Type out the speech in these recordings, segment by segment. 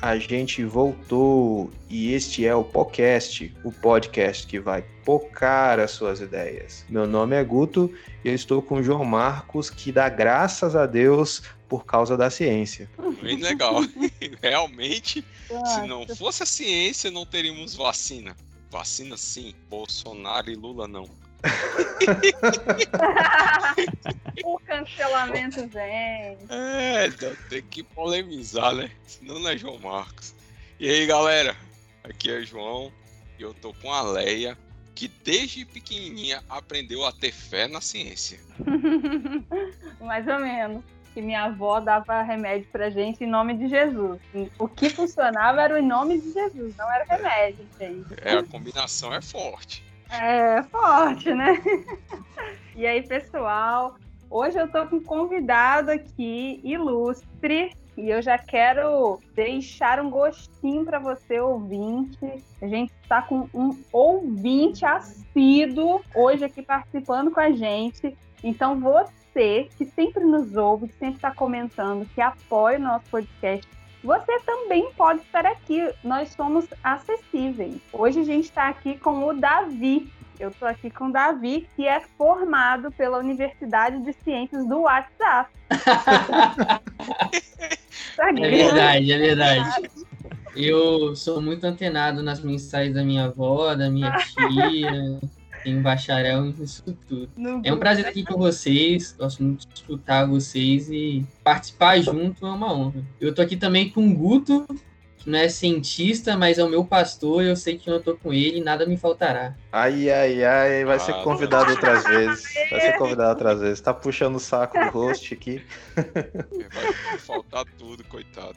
a gente voltou e este é o podcast, o podcast que vai pocar as suas ideias. Meu nome é Guto e eu estou com o João Marcos, que dá graças a Deus por causa da ciência. Bem legal. Realmente, se não fosse a ciência, não teríamos vacina. Vacina sim, Bolsonaro e Lula não. O cancelamento vem. É, então tem que polemizar, né? Senão não é João Marcos. E aí, galera? Aqui é João e eu tô com a Leia, que desde pequenininha aprendeu a ter fé na ciência. Mais ou menos. Que minha avó dava remédio pra gente em nome de Jesus. O que funcionava era o nome de Jesus, não era remédio, gente. É, a combinação é forte. É forte, né? e aí, pessoal, hoje eu tô com um convidado aqui ilustre e eu já quero deixar um gostinho para você, ouvinte. A gente está com um ouvinte assíduo hoje aqui participando com a gente. Então, você que sempre nos ouve, que sempre está comentando, que apoia o nosso podcast, você também pode estar aqui. Nós somos acessíveis. Hoje a gente está aqui com o Davi. Eu estou aqui com o Davi, que é formado pela Universidade de Ciências do WhatsApp. é verdade, é verdade. Eu sou muito antenado nas mensagens da minha avó, da minha tia. Tenho bacharel nisso tudo. é um prazer estar aqui com vocês. Gosto muito de escutar vocês e participar junto é uma honra. Eu tô aqui também com o Guto, que não é cientista, mas é o meu pastor. Eu sei que eu tô com ele, nada me faltará. Ai, ai, ai, vai ser convidado outras vezes. Vai ser convidado outras vezes. Tá puxando o saco do host aqui. Vai faltar tudo, coitado.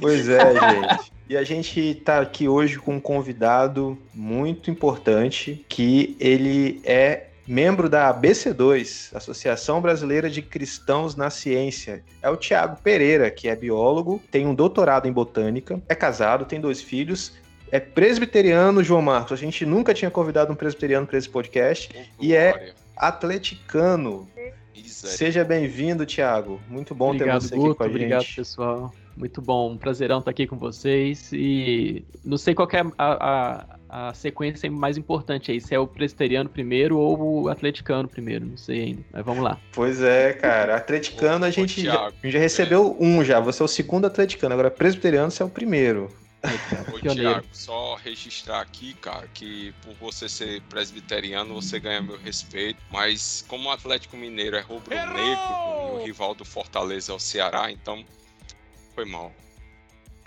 Pois é, gente. E a gente está aqui hoje com um convidado muito importante, que ele é membro da ABC2, Associação Brasileira de Cristãos na Ciência. É o Tiago Pereira, que é biólogo, tem um doutorado em botânica, é casado, tem dois filhos, é presbiteriano, João Marcos. A gente nunca tinha convidado um presbiteriano para esse podcast. Oh, e é atleticano. Seja bem-vindo, Tiago. Muito bom obrigado, ter você Guto, aqui com a obrigado, gente. Obrigado, pessoal. Muito bom, um prazerão estar aqui com vocês. E não sei qual é a, a, a sequência mais importante aí, se é o presbiteriano primeiro ou o atleticano primeiro, não sei ainda. Mas vamos lá. Pois é, cara. Atleticano a gente, já, a gente já recebeu um já. Você é o segundo atleticano, agora presbiteriano você é o primeiro. Ô, Thiago, só registrar aqui, cara, que por você ser presbiteriano, você ganha meu respeito, mas como o Atlético Mineiro é rubro-negro, o rival do Fortaleza é o Ceará, então foi mal.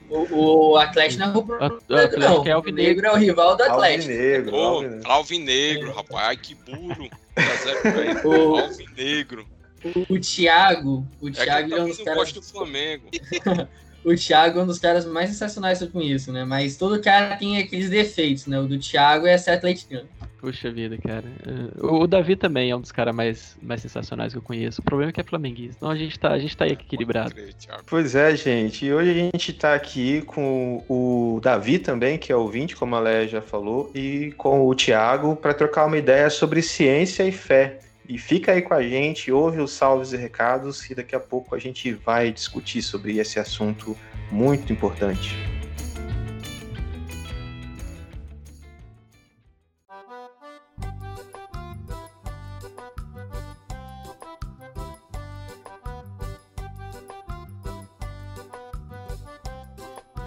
O, o Atlético não é rubro-negro, não. É o negro é o rival do Atlético. Alvinegro, Ô, alvinegro. alvinegro, rapaz, ai que burro. o... Alvinegro. O, o Thiago, o é Thiago que é um dos caras... do Flamengo. o Thiago é um dos caras mais sensacionais com isso, né? Mas todo cara tem aqueles defeitos, né? O do Thiago é ser atleticano. Puxa vida, cara. O Davi também é um dos caras mais, mais sensacionais que eu conheço. O problema é que é flamenguista. Então a gente tá, a gente tá aí equilibrado. Pois é, gente. E hoje a gente tá aqui com o Davi também, que é ouvinte, como a Léa já falou, e com o Thiago para trocar uma ideia sobre ciência e fé. E fica aí com a gente, ouve os salves e recados, e daqui a pouco a gente vai discutir sobre esse assunto muito importante.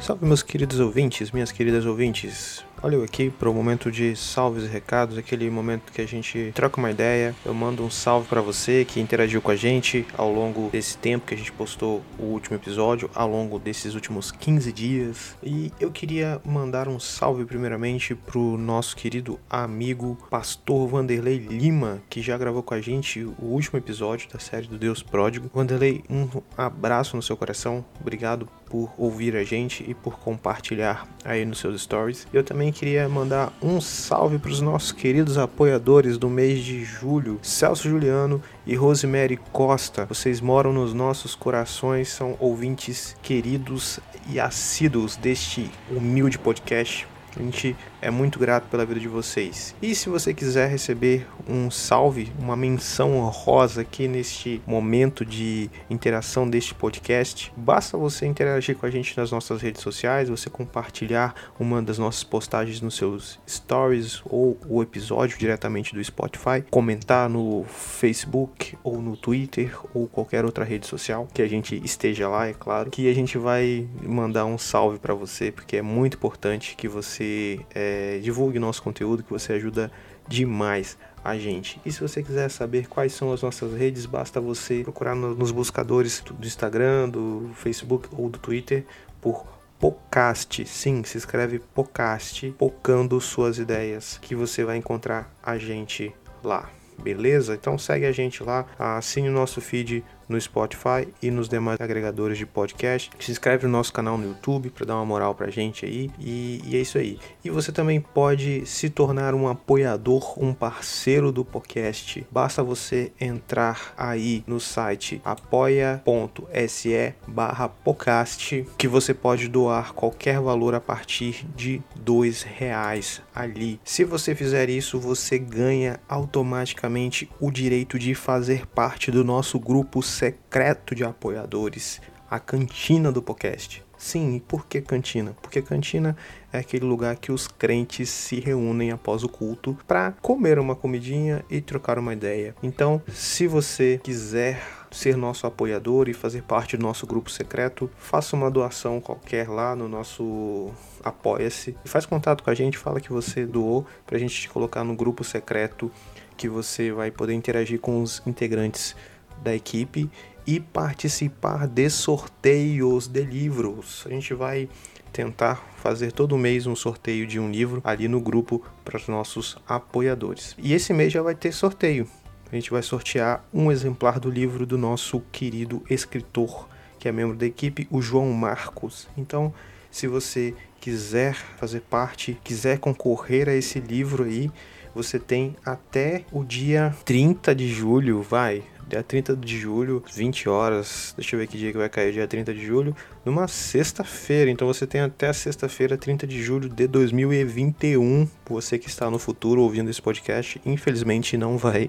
Salve, meus queridos ouvintes, minhas queridas ouvintes. Olha eu aqui para o momento de salves e recados, aquele momento que a gente troca uma ideia. Eu mando um salve para você que interagiu com a gente ao longo desse tempo que a gente postou o último episódio, ao longo desses últimos 15 dias. E eu queria mandar um salve primeiramente pro nosso querido amigo Pastor Vanderlei Lima, que já gravou com a gente o último episódio da série do Deus Pródigo. Vanderlei, um abraço no seu coração. Obrigado por ouvir a gente e por compartilhar aí nos seus stories. Eu também queria mandar um salve para os nossos queridos apoiadores do mês de julho, Celso Juliano e Rosemary Costa. Vocês moram nos nossos corações, são ouvintes queridos e assíduos deste humilde podcast. A gente é muito grato pela vida de vocês. E se você quiser receber um salve, uma menção honrosa aqui neste momento de interação deste podcast, basta você interagir com a gente nas nossas redes sociais, você compartilhar uma das nossas postagens nos seus stories ou o episódio diretamente do Spotify, comentar no Facebook ou no Twitter ou qualquer outra rede social que a gente esteja lá, é claro, que a gente vai mandar um salve para você, porque é muito importante que você é, é, divulgue nosso conteúdo, que você ajuda demais a gente. E se você quiser saber quais são as nossas redes, basta você procurar no, nos buscadores do Instagram, do Facebook ou do Twitter por Podcast. Sim, se escreve Podcast, pocando suas ideias, que você vai encontrar a gente lá. Beleza? Então segue a gente lá, assine o nosso feed no Spotify e nos demais agregadores de podcast. Se inscreve no nosso canal no YouTube para dar uma moral pra gente aí. E, e, é isso aí. E você também pode se tornar um apoiador, um parceiro do podcast. Basta você entrar aí no site apoia.se barra podcast que você pode doar qualquer valor a partir de dois reais ali. Se você fizer isso, você ganha automaticamente o direito de fazer parte do nosso grupo secreto de apoiadores, a cantina do podcast. Sim, e por que cantina? Porque cantina é aquele lugar que os crentes se reúnem após o culto para comer uma comidinha e trocar uma ideia. Então, se você quiser ser nosso apoiador e fazer parte do nosso grupo secreto, faça uma doação qualquer lá no nosso Apoia-se. Faz contato com a gente, fala que você doou para a gente te colocar no grupo secreto que você vai poder interagir com os integrantes da equipe e participar de sorteios de livros. A gente vai tentar fazer todo mês um sorteio de um livro ali no grupo para os nossos apoiadores. E esse mês já vai ter sorteio. A gente vai sortear um exemplar do livro do nosso querido escritor, que é membro da equipe, o João Marcos. Então, se você quiser fazer parte, quiser concorrer a esse livro aí, você tem até o dia 30 de julho, vai, dia 30 de julho, 20 horas. Deixa eu ver que dia que vai cair, dia 30 de julho, numa sexta-feira. Então você tem até a sexta-feira, 30 de julho de 2021. Você que está no futuro ouvindo esse podcast, infelizmente não vai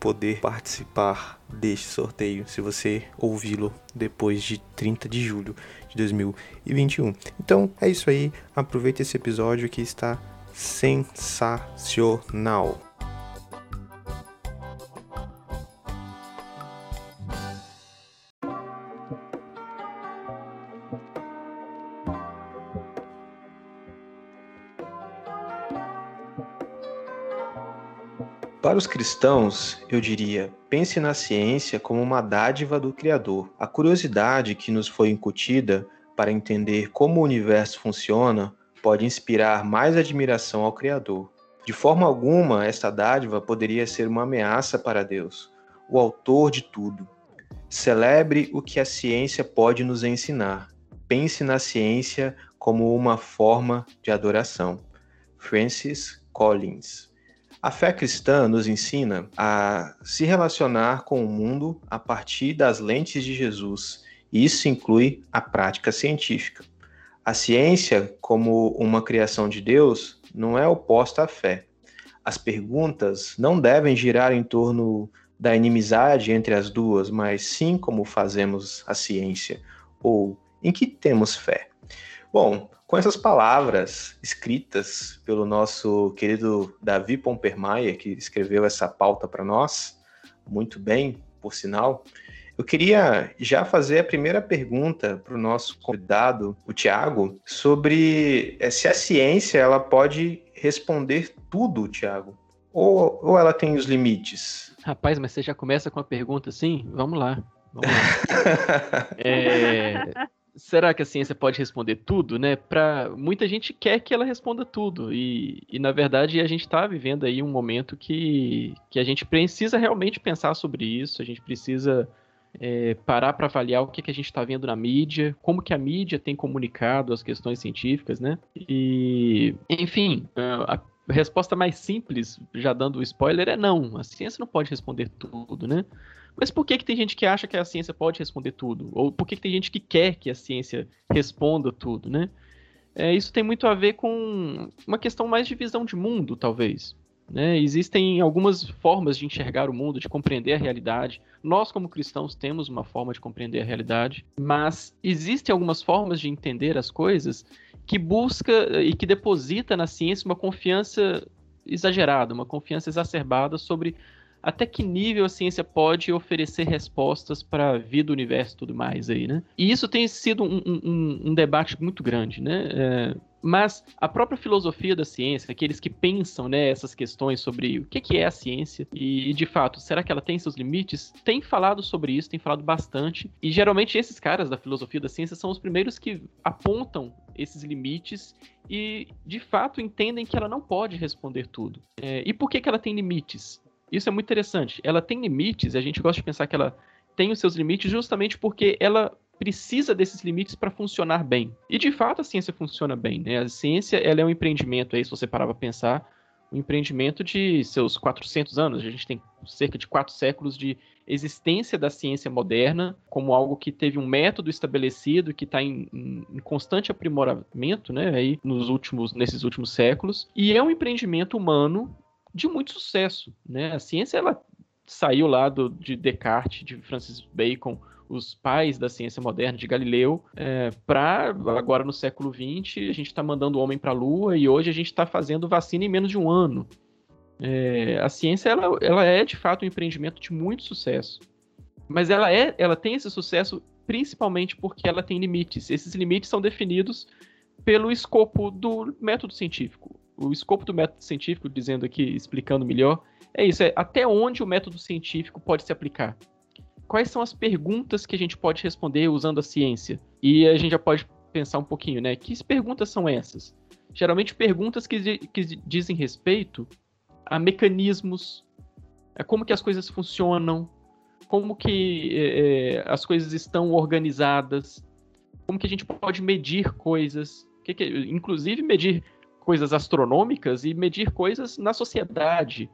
poder participar deste sorteio se você ouvi-lo depois de 30 de julho de 2021. Então é isso aí, aproveita esse episódio que está sensacional. Para os cristãos, eu diria: pense na ciência como uma dádiva do Criador. A curiosidade que nos foi incutida para entender como o universo funciona pode inspirar mais admiração ao Criador. De forma alguma, esta dádiva poderia ser uma ameaça para Deus, o autor de tudo. Celebre o que a ciência pode nos ensinar. Pense na ciência como uma forma de adoração. Francis Collins a fé cristã nos ensina a se relacionar com o mundo a partir das lentes de Jesus, e isso inclui a prática científica. A ciência, como uma criação de Deus, não é oposta à fé. As perguntas não devem girar em torno da inimizade entre as duas, mas sim como fazemos a ciência, ou em que temos fé. Bom, com essas palavras escritas pelo nosso querido Davi Pompermaia, que escreveu essa pauta para nós, muito bem, por sinal, eu queria já fazer a primeira pergunta para o nosso convidado, o Tiago, sobre eh, se a ciência ela pode responder tudo, Tiago, ou, ou ela tem os limites? Rapaz, mas você já começa com a pergunta assim? Vamos lá. Vamos lá. é, será que a ciência pode responder tudo, né? Para muita gente quer que ela responda tudo e, e na verdade a gente está vivendo aí um momento que, que a gente precisa realmente pensar sobre isso, a gente precisa é, parar para avaliar o que, que a gente está vendo na mídia, como que a mídia tem comunicado as questões científicas, né? E, enfim, a resposta mais simples, já dando o spoiler, é não. A ciência não pode responder tudo, né? Mas por que, que tem gente que acha que a ciência pode responder tudo? Ou por que, que tem gente que quer que a ciência responda tudo, né? É, isso tem muito a ver com uma questão mais de visão de mundo, talvez. Né? Existem algumas formas de enxergar o mundo, de compreender a realidade. Nós, como cristãos, temos uma forma de compreender a realidade, mas existem algumas formas de entender as coisas que busca e que deposita na ciência uma confiança exagerada, uma confiança exacerbada sobre até que nível a ciência pode oferecer respostas para a vida, o universo e tudo mais aí, né? E isso tem sido um, um, um debate muito grande, né? É, mas a própria filosofia da ciência, aqueles que pensam né, essas questões sobre o que é a ciência e, de fato, será que ela tem seus limites, tem falado sobre isso, tem falado bastante. E geralmente esses caras da filosofia da ciência são os primeiros que apontam esses limites e, de fato, entendem que ela não pode responder tudo. É, e por que, que ela tem limites? Isso é muito interessante. Ela tem limites, e a gente gosta de pensar que ela tem os seus limites justamente porque ela precisa desses limites para funcionar bem. E de fato a ciência funciona bem, né? A ciência ela é um empreendimento aí, se você parar para pensar, um empreendimento de seus 400 anos. A gente tem cerca de quatro séculos de existência da ciência moderna como algo que teve um método estabelecido que está em, em, constante aprimoramento, né? Aí nos últimos, nesses últimos séculos. E é um empreendimento humano de muito sucesso, né? A ciência ela saiu lá do, de Descartes, de Francis Bacon, os pais da ciência moderna de Galileu, é, para agora no século XX a gente está mandando o homem para a Lua e hoje a gente está fazendo vacina em menos de um ano. É, a ciência ela, ela é de fato um empreendimento de muito sucesso, mas ela é, ela tem esse sucesso principalmente porque ela tem limites. Esses limites são definidos pelo escopo do método científico o escopo do método científico, dizendo aqui, explicando melhor, é isso, é até onde o método científico pode se aplicar. Quais são as perguntas que a gente pode responder usando a ciência? E a gente já pode pensar um pouquinho, né? Que perguntas são essas? Geralmente perguntas que, que dizem respeito a mecanismos, a como que as coisas funcionam, como que é, é as coisas estão organizadas, como que a gente pode medir coisas, que que, inclusive medir coisas astronômicas e medir coisas na sociedade.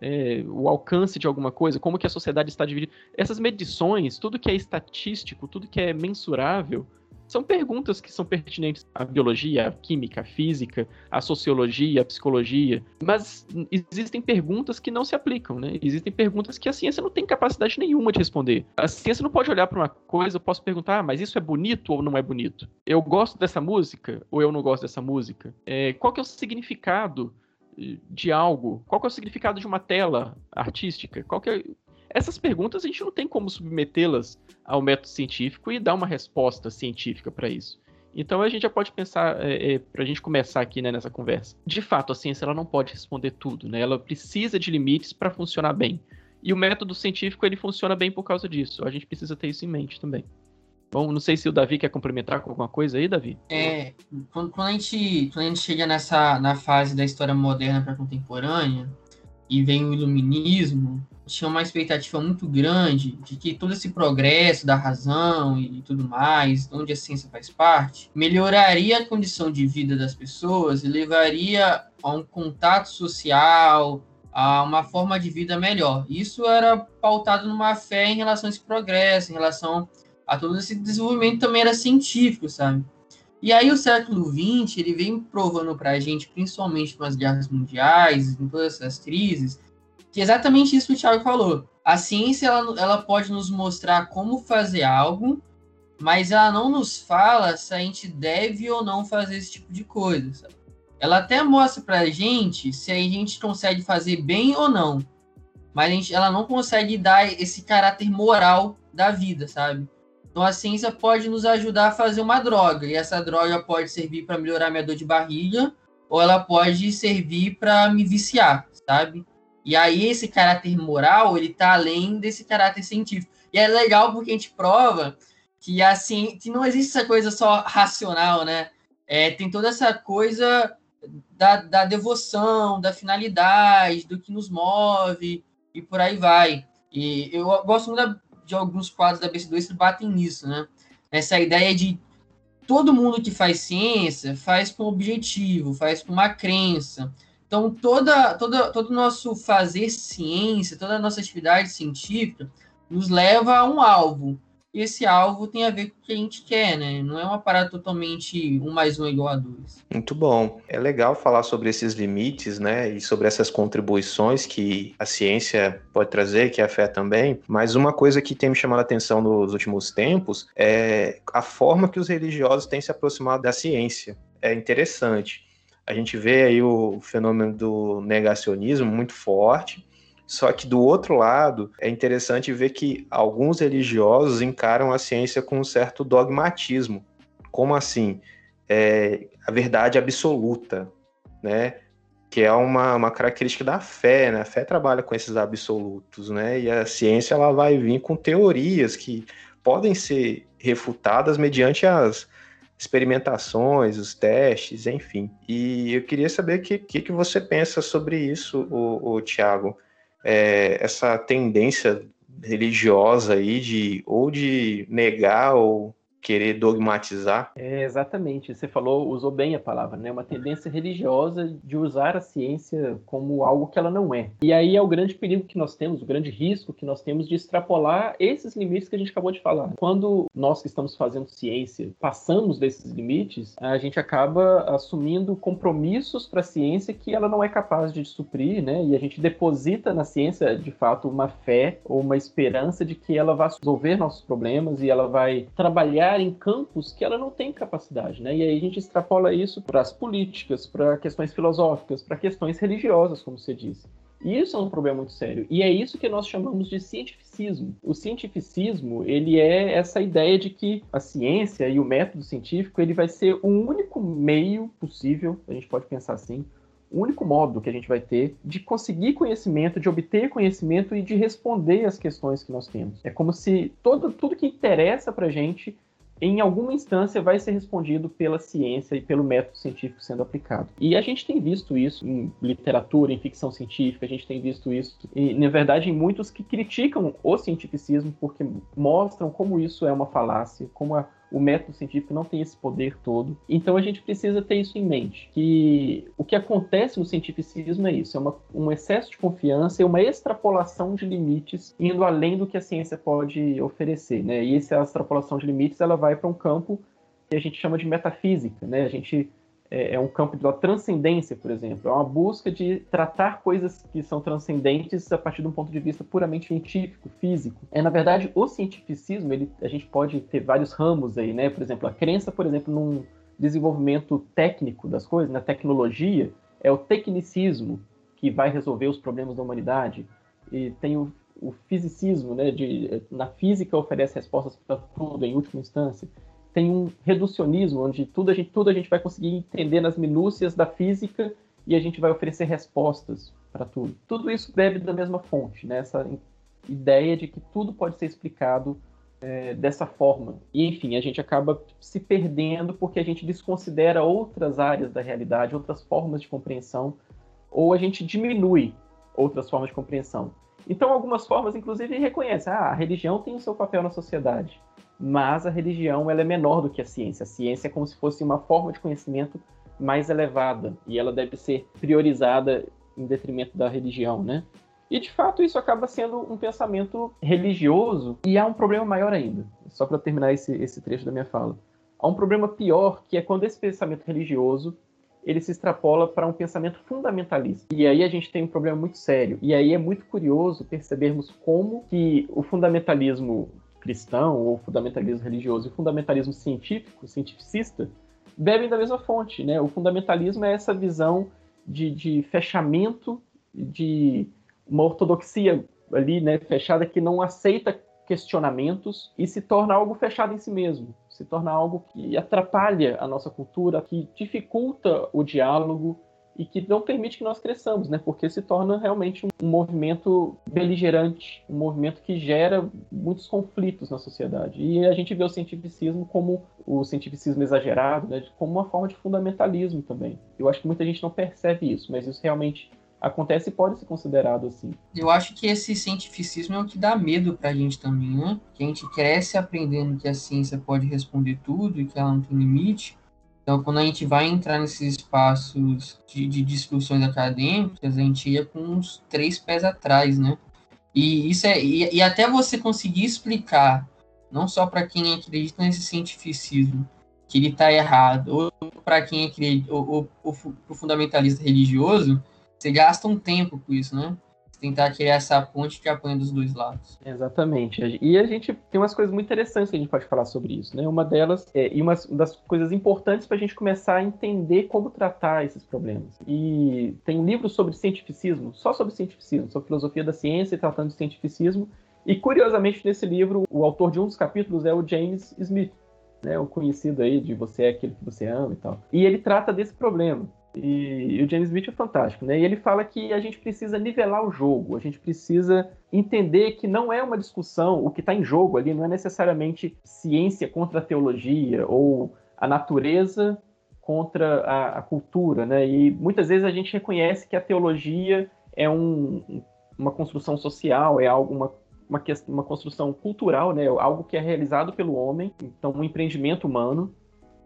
É, o alcance de alguma coisa, como que a sociedade está dividida. Essas medições, tudo que é estatístico, tudo que é mensurável, são perguntas que são pertinentes à biologia, à química, à física, à sociologia, à psicologia. Mas existem perguntas que não se aplicam, né? Existem perguntas que a ciência não tem capacidade nenhuma de responder. A ciência não pode olhar para uma coisa, eu posso perguntar, ah, mas isso é bonito ou não é bonito? Eu gosto dessa música ou eu não gosto dessa música? É, qual que é o significado de algo? Qual é o significado de uma tela artística? Qual é essas perguntas a gente não tem como submetê-las ao método científico e dar uma resposta científica para isso. Então a gente já pode pensar, é, é, para a gente começar aqui né, nessa conversa. De fato, a ciência ela não pode responder tudo, né? Ela precisa de limites para funcionar bem. E o método científico ele funciona bem por causa disso. A gente precisa ter isso em mente também. Bom, não sei se o Davi quer complementar com alguma coisa aí, Davi. É, quando, quando, a, gente, quando a gente chega nessa na fase da história moderna para contemporânea e vem o iluminismo, tinha uma expectativa muito grande de que todo esse progresso da razão e tudo mais, onde a ciência faz parte, melhoraria a condição de vida das pessoas e levaria a um contato social, a uma forma de vida melhor. Isso era pautado numa fé em relação a esse progresso, em relação a todo esse desenvolvimento também era científico, sabe? E aí o século XX, ele vem provando para a gente, principalmente com as guerras mundiais, em todas essas crises, que é exatamente isso que o Thiago falou. A ciência ela, ela pode nos mostrar como fazer algo, mas ela não nos fala se a gente deve ou não fazer esse tipo de coisa. Sabe? Ela até mostra pra gente se a gente consegue fazer bem ou não, mas a gente, ela não consegue dar esse caráter moral da vida, sabe? Então a ciência pode nos ajudar a fazer uma droga, e essa droga pode servir para melhorar minha dor de barriga, ou ela pode servir para me viciar, sabe? E aí esse caráter moral, ele tá além desse caráter científico. E é legal porque a gente prova que assim, que não existe essa coisa só racional, né? É, tem toda essa coisa da, da devoção, da finalidade, do que nos move e por aí vai. E eu gosto muito da, de alguns quadros da BC2 que batem nisso, né? Essa ideia de todo mundo que faz ciência faz com objetivo, faz com uma crença. Então, toda, toda, todo o nosso fazer ciência, toda a nossa atividade científica nos leva a um alvo e esse alvo tem a ver com o que a gente quer, né? Não é uma parada totalmente um mais um igual a dois. Muito bom. É legal falar sobre esses limites, né? E sobre essas contribuições que a ciência pode trazer, que a fé também. Mas uma coisa que tem me chamado a atenção nos últimos tempos é a forma que os religiosos têm se aproximado da ciência. É interessante. A gente vê aí o fenômeno do negacionismo muito forte só que do outro lado, é interessante ver que alguns religiosos encaram a ciência com um certo dogmatismo. Como assim? É, a verdade absoluta, né? Que é uma, uma característica da fé, né? A fé trabalha com esses absolutos, né? E a ciência ela vai vir com teorias que podem ser refutadas mediante as experimentações, os testes, enfim. E eu queria saber o que, que, que, você pensa sobre isso, o, o Tiago é, essa tendência religiosa aí de ou de negar ou querer dogmatizar. É, exatamente, você falou, usou bem a palavra, né? Uma tendência religiosa de usar a ciência como algo que ela não é. E aí é o grande perigo que nós temos, o grande risco que nós temos de extrapolar esses limites que a gente acabou de falar. Quando nós que estamos fazendo ciência passamos desses limites, a gente acaba assumindo compromissos para a ciência que ela não é capaz de suprir, né? E a gente deposita na ciência, de fato, uma fé ou uma esperança de que ela vai resolver nossos problemas e ela vai trabalhar trabalhar em campos que ela não tem capacidade, né? E aí a gente extrapola isso para as políticas, para questões filosóficas, para questões religiosas, como você disse. E isso é um problema muito sério. E é isso que nós chamamos de cientificismo. O cientificismo, ele é essa ideia de que a ciência e o método científico, ele vai ser o único meio possível, a gente pode pensar assim, o único modo que a gente vai ter de conseguir conhecimento, de obter conhecimento e de responder às questões que nós temos. É como se todo, tudo que interessa para a gente em alguma instância vai ser respondido pela ciência e pelo método científico sendo aplicado. E a gente tem visto isso em literatura, em ficção científica, a gente tem visto isso, e, na verdade, em muitos que criticam o cientificismo porque mostram como isso é uma falácia, como a o método científico não tem esse poder todo. Então a gente precisa ter isso em mente, que o que acontece no cientificismo é isso, é uma, um excesso de confiança e uma extrapolação de limites indo além do que a ciência pode oferecer, né? E essa extrapolação de limites, ela vai para um campo que a gente chama de metafísica, né? A gente é, é, um campo da transcendência, por exemplo. É uma busca de tratar coisas que são transcendentes a partir de um ponto de vista puramente científico, físico. É, na verdade, o cientificismo, ele, a gente pode ter vários ramos aí, né? Por exemplo, a crença, por exemplo, num desenvolvimento técnico das coisas, na tecnologia, é o tecnicismo que vai resolver os problemas da humanidade. E tem o, o fisicismo, né? De, na física oferece respostas para tudo, em última instância tem um reducionismo, onde tudo a, gente, tudo a gente vai conseguir entender nas minúcias da física e a gente vai oferecer respostas para tudo. Tudo isso bebe da mesma fonte, né? essa ideia de que tudo pode ser explicado é, dessa forma. E, enfim, a gente acaba se perdendo porque a gente desconsidera outras áreas da realidade, outras formas de compreensão, ou a gente diminui outras formas de compreensão. Então, algumas formas, inclusive, reconhecem ah, a religião tem o seu papel na sociedade mas a religião ela é menor do que a ciência. A ciência é como se fosse uma forma de conhecimento mais elevada e ela deve ser priorizada em detrimento da religião, né? E de fato isso acaba sendo um pensamento religioso e há um problema maior ainda. Só para terminar esse, esse trecho da minha fala, há um problema pior que é quando esse pensamento religioso ele se extrapola para um pensamento fundamentalista. E aí a gente tem um problema muito sério. E aí é muito curioso percebermos como que o fundamentalismo cristão ou fundamentalismo religioso e fundamentalismo científico, cientificista, bebem da mesma fonte. Né? O fundamentalismo é essa visão de, de fechamento, de uma ortodoxia ali, né, fechada, que não aceita questionamentos e se torna algo fechado em si mesmo, se torna algo que atrapalha a nossa cultura, que dificulta o diálogo, e que não permite que nós cresçamos, né? Porque se torna realmente um movimento beligerante, um movimento que gera muitos conflitos na sociedade. E a gente vê o cientificismo como o cientificismo exagerado, né? Como uma forma de fundamentalismo também. Eu acho que muita gente não percebe isso, mas isso realmente acontece e pode ser considerado assim. Eu acho que esse cientificismo é o que dá medo para a gente também, né? Que a gente cresce aprendendo que a ciência pode responder tudo e que ela não tem limite. Então, quando a gente vai entrar nesses espaços de, de discussões acadêmicas, a gente ia com uns três pés atrás, né? E isso é e, e até você conseguir explicar, não só para quem acredita nesse cientificismo, que ele está errado, ou para quem acredita, ou, ou, ou fundamentalista religioso, você gasta um tempo com isso, né? Tentar criar essa ponte que apanha dos dois lados. Exatamente. E a gente tem umas coisas muito interessantes que a gente pode falar sobre isso, né? Uma delas, é, e uma das coisas importantes para a gente começar a entender como tratar esses problemas. E tem um livro sobre cientificismo, só sobre cientificismo, sobre filosofia da ciência e tratando de cientificismo. E curiosamente, nesse livro, o autor de um dos capítulos é o James Smith, né? O conhecido aí de você é aquele que você ama e tal. E ele trata desse problema e, e, o James Smith é fantástico, né? E ele fala que a gente precisa nivelar o jogo, a gente precisa entender que não é uma discussão, o que está em jogo ali não é necessariamente ciência contra a teologia ou a natureza contra a, a cultura, né? E muitas vezes a gente reconhece que a teologia é um, uma construção social, é algo, uma, uma, uma construção cultural, né? Algo que é realizado pelo homem, então um empreendimento humano.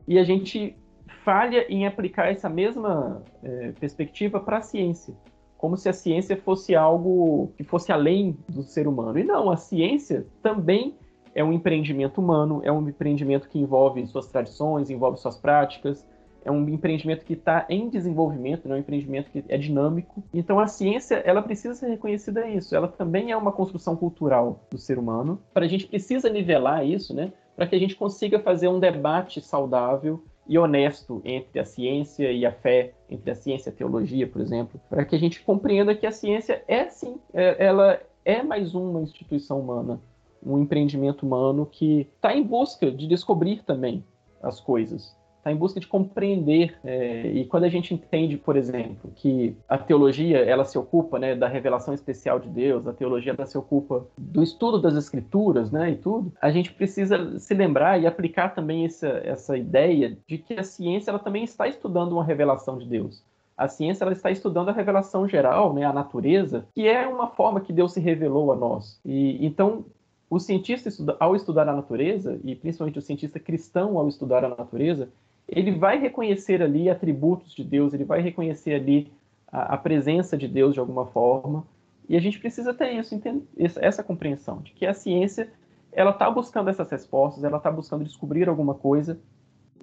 E a gente falha em aplicar essa mesma é, perspectiva para a ciência, como se a ciência fosse algo que fosse além do ser humano. E não, a ciência também é um empreendimento humano, é um empreendimento que envolve suas tradições, envolve suas práticas, é um empreendimento que está em desenvolvimento, é um empreendimento que é dinâmico. Então a ciência ela precisa ser reconhecida isso. Ela também é uma construção cultural do ser humano. Para a gente precisa nivelar isso, né? Para que a gente consiga fazer um debate saudável e honesto entre a ciência e a fé, entre a ciência e a teologia, por exemplo, para que a gente compreenda que a ciência é sim, é, ela é mais uma instituição humana, um empreendimento humano que está em busca de descobrir também as coisas está em busca de compreender. É, e quando a gente entende, por exemplo, que a teologia ela se ocupa né, da revelação especial de Deus, a teologia ela se ocupa do estudo das escrituras, né, e tudo, a gente precisa se lembrar e aplicar também essa, essa ideia de que a ciência ela também está estudando uma revelação de Deus. A ciência ela está estudando a revelação geral, né, a natureza, que é uma forma que Deus se revelou a nós. E então o cientista, ao estudar a natureza, e principalmente o cientista cristão ao estudar a natureza, ele vai reconhecer ali atributos de Deus, ele vai reconhecer ali a, a presença de Deus de alguma forma. E a gente precisa ter isso, essa compreensão de que a ciência ela está buscando essas respostas, ela está buscando descobrir alguma coisa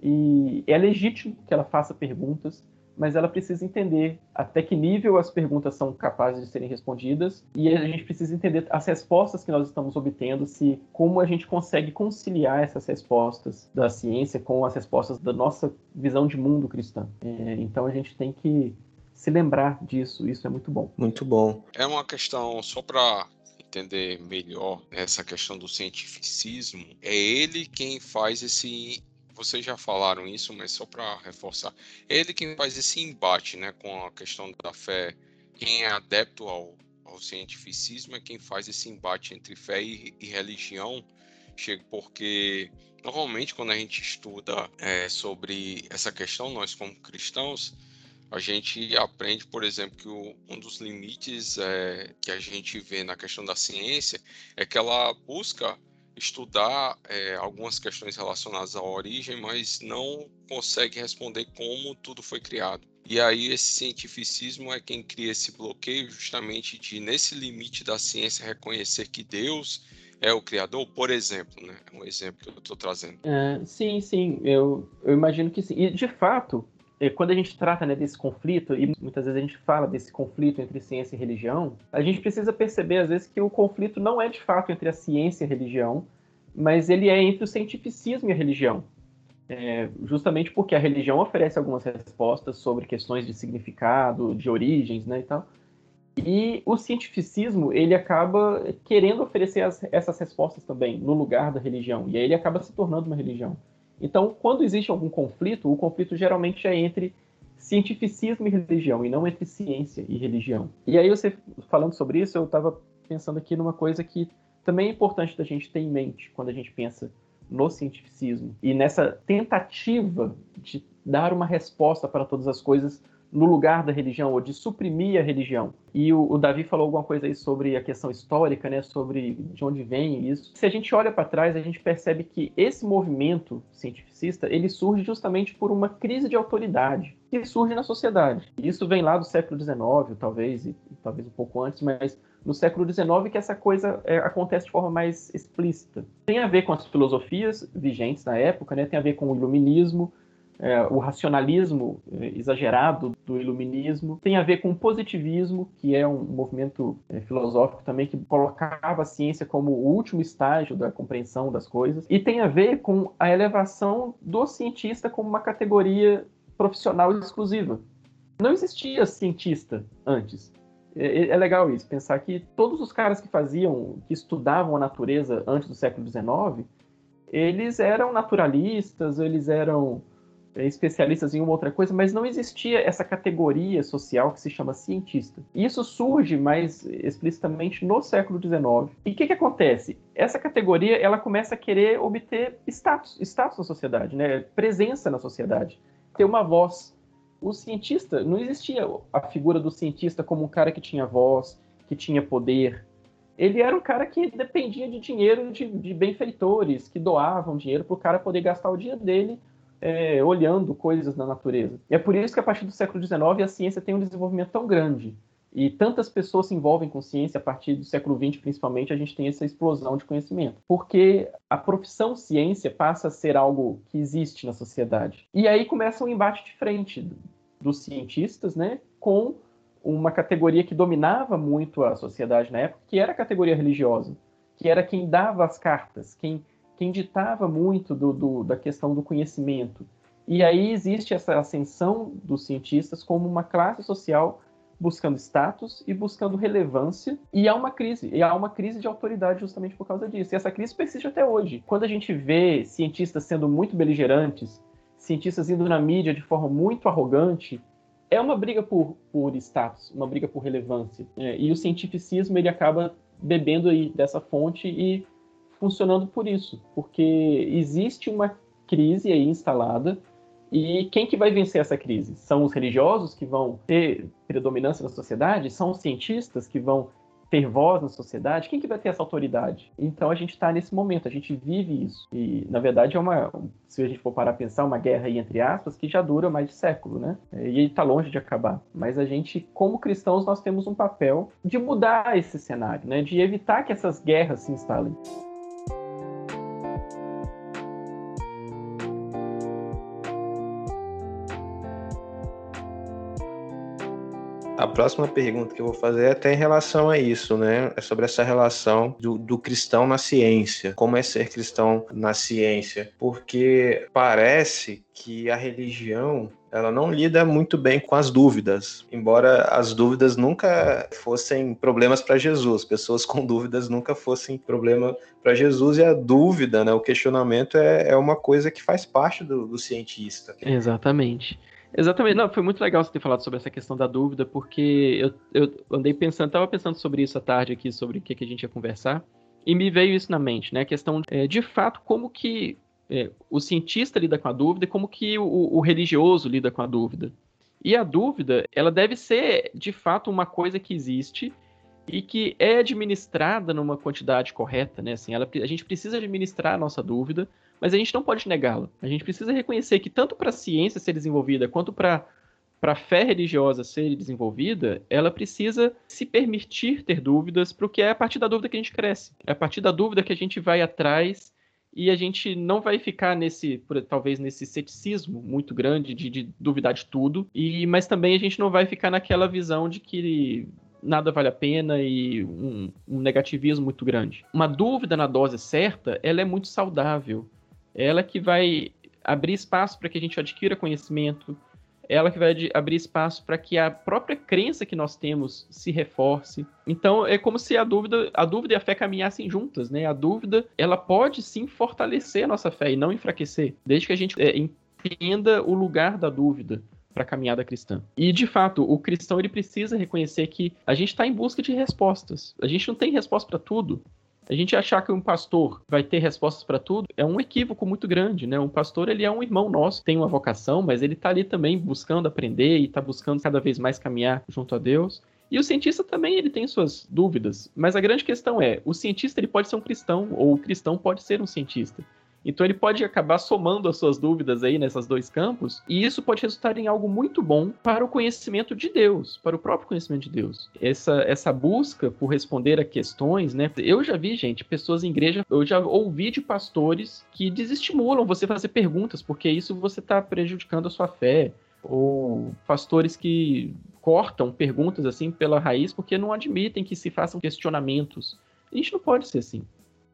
e é legítimo que ela faça perguntas, mas ela precisa entender até que nível as perguntas são capazes de serem respondidas e a gente precisa entender as respostas que nós estamos obtendo, se como a gente consegue conciliar essas respostas da ciência com as respostas da nossa visão de mundo cristã. É, então a gente tem que se lembrar disso, isso é muito bom. Muito bom. É uma questão só para entender melhor essa questão do cientificismo, é ele quem faz esse vocês já falaram isso, mas só para reforçar, ele quem faz esse embate, né, com a questão da fé, quem é adepto ao, ao cientificismo é quem faz esse embate entre fé e, e religião, porque normalmente quando a gente estuda é, sobre essa questão, nós como cristãos, a gente aprende, por exemplo, que o, um dos limites é, que a gente vê na questão da ciência é que ela busca estudar é, algumas questões relacionadas à origem, mas não consegue responder como tudo foi criado. E aí esse cientificismo é quem cria esse bloqueio justamente de nesse limite da ciência reconhecer que Deus é o criador, por exemplo, né? É um exemplo que eu estou trazendo. É, sim, sim, eu, eu imagino que sim. E de fato, quando a gente trata né, desse conflito, e muitas vezes a gente fala desse conflito entre ciência e religião, a gente precisa perceber, às vezes, que o conflito não é de fato entre a ciência e a religião, mas ele é entre o cientificismo e a religião. É, justamente porque a religião oferece algumas respostas sobre questões de significado, de origens, né, e tal. E o cientificismo, ele acaba querendo oferecer as, essas respostas também no lugar da religião, e aí ele acaba se tornando uma religião. Então, quando existe algum conflito, o conflito geralmente é entre cientificismo e religião, e não entre ciência e religião. E aí, você falando sobre isso, eu estava pensando aqui numa coisa que também é importante da gente ter em mente quando a gente pensa no cientificismo e nessa tentativa de dar uma resposta para todas as coisas no lugar da religião ou de suprimir a religião. E o, o, Davi falou alguma coisa aí sobre a questão histórica, né, sobre de onde vem isso. Se a gente olha para trás, a gente percebe que esse movimento cientificista ele surge justamente por uma crise de autoridade que surge na sociedade. Isso vem lá do século XIX, talvez, e, talvez um pouco antes, mas no século XIX que essa coisa é, acontece de forma mais explícita. Tem a ver com as filosofias vigentes na época, né, tem a ver com o iluminismo, é, o racionalismo é, exagerado do iluminismo, tem a ver com o positivismo, que é um movimento é, filosófico também que colocava a ciência como o último estágio da compreensão das coisas, e tem a ver com a elevação do cientista como uma categoria profissional exclusiva. Não existia cientista antes. É, é, legal isso, pensar que todos os caras que faziam, que estudavam a natureza antes do século XIX, eles eram naturalistas, eles eram é, especialistas em uma outra coisa, mas não existia essa categoria social que se chama cientista. Isso surge mais explicitamente no século XIX. E o que, que acontece? Essa categoria ela começa a querer obter status, status na sociedade, né? presença na sociedade, ter uma voz. O cientista, não existia a figura do cientista como um cara que tinha voz, que tinha poder, ele era um cara que dependia de dinheiro de, de benfeitores, que doavam dinheiro para o cara poder gastar o dia dele é, olhando coisas na natureza. E é por isso que a partir do século XIX a ciência tem um desenvolvimento tão grande. E tantas pessoas se envolvem com ciência a partir do século XX, principalmente, a gente tem essa explosão de conhecimento. Porque a profissão ciência passa a ser algo que existe na sociedade. E aí começa um embate de frente dos cientistas, né, com uma categoria que dominava muito a sociedade na época, que era a categoria religiosa, que era quem dava as cartas, quem quem ditava muito do, do, da questão do conhecimento. E aí existe essa ascensão dos cientistas como uma classe social buscando status e buscando relevância, e há uma crise, e há uma crise de autoridade justamente por causa disso. E essa crise persiste até hoje. Quando a gente vê cientistas sendo muito beligerantes, cientistas indo na mídia de forma muito arrogante, é uma briga por, por status, uma briga por relevância. É, e o cientificismo ele acaba bebendo aí dessa fonte e funcionando por isso, porque existe uma crise aí instalada e quem que vai vencer essa crise? São os religiosos que vão ter predominância na sociedade? São os cientistas que vão ter voz na sociedade? Quem que vai ter essa autoridade? Então a gente está nesse momento, a gente vive isso. E na verdade é uma, se a gente for parar a pensar, uma guerra aí entre aspas que já dura mais de século, né? E está longe de acabar. Mas a gente, como cristãos, nós temos um papel de mudar esse cenário, né? De evitar que essas guerras se instalem. A próxima pergunta que eu vou fazer é até em relação a isso, né? É sobre essa relação do, do cristão na ciência. Como é ser cristão na ciência? Porque parece que a religião ela não lida muito bem com as dúvidas, embora as dúvidas nunca fossem problemas para Jesus, pessoas com dúvidas nunca fossem problema para Jesus, e a dúvida, né, o questionamento é, é uma coisa que faz parte do, do cientista. Exatamente. Exatamente. Não, foi muito legal você ter falado sobre essa questão da dúvida, porque eu, eu andei pensando, estava pensando sobre isso à tarde aqui, sobre o que, que a gente ia conversar, e me veio isso na mente, né? A questão, é, de fato, como que é, o cientista lida com a dúvida e como que o, o religioso lida com a dúvida. E a dúvida, ela deve ser, de fato, uma coisa que existe e que é administrada numa quantidade correta, né? Assim, ela, a gente precisa administrar a nossa dúvida, mas a gente não pode negá-la. A gente precisa reconhecer que tanto para a ciência ser desenvolvida quanto para para a fé religiosa ser desenvolvida, ela precisa se permitir ter dúvidas, porque é a partir da dúvida que a gente cresce. É a partir da dúvida que a gente vai atrás e a gente não vai ficar nesse, talvez nesse ceticismo muito grande de, de duvidar de tudo, e mas também a gente não vai ficar naquela visão de que nada vale a pena e um, um negativismo muito grande. Uma dúvida na dose certa, ela é muito saudável ela que vai abrir espaço para que a gente adquira conhecimento, ela que vai abrir espaço para que a própria crença que nós temos se reforce. Então é como se a dúvida, a dúvida e a fé caminhassem juntas, né? A dúvida, ela pode sim fortalecer a nossa fé e não enfraquecer, desde que a gente é, entenda o lugar da dúvida para a caminhada cristã. E de fato, o cristão ele precisa reconhecer que a gente está em busca de respostas. A gente não tem resposta para tudo. A gente achar que um pastor vai ter respostas para tudo é um equívoco muito grande, né? Um pastor, ele é um irmão nosso, tem uma vocação, mas ele está ali também buscando aprender e está buscando cada vez mais caminhar junto a Deus. E o cientista também ele tem suas dúvidas, mas a grande questão é, o cientista ele pode ser um cristão ou o cristão pode ser um cientista. Então ele pode acabar somando as suas dúvidas aí nessas dois campos, e isso pode resultar em algo muito bom para o conhecimento de Deus, para o próprio conhecimento de Deus. Essa, essa busca por responder a questões, né? Eu já vi, gente, pessoas em igreja, eu já ouvi de pastores que desestimulam você fazer perguntas, porque isso você está prejudicando a sua fé. Ou pastores que cortam perguntas assim pela raiz porque não admitem que se façam questionamentos. A gente não pode ser assim.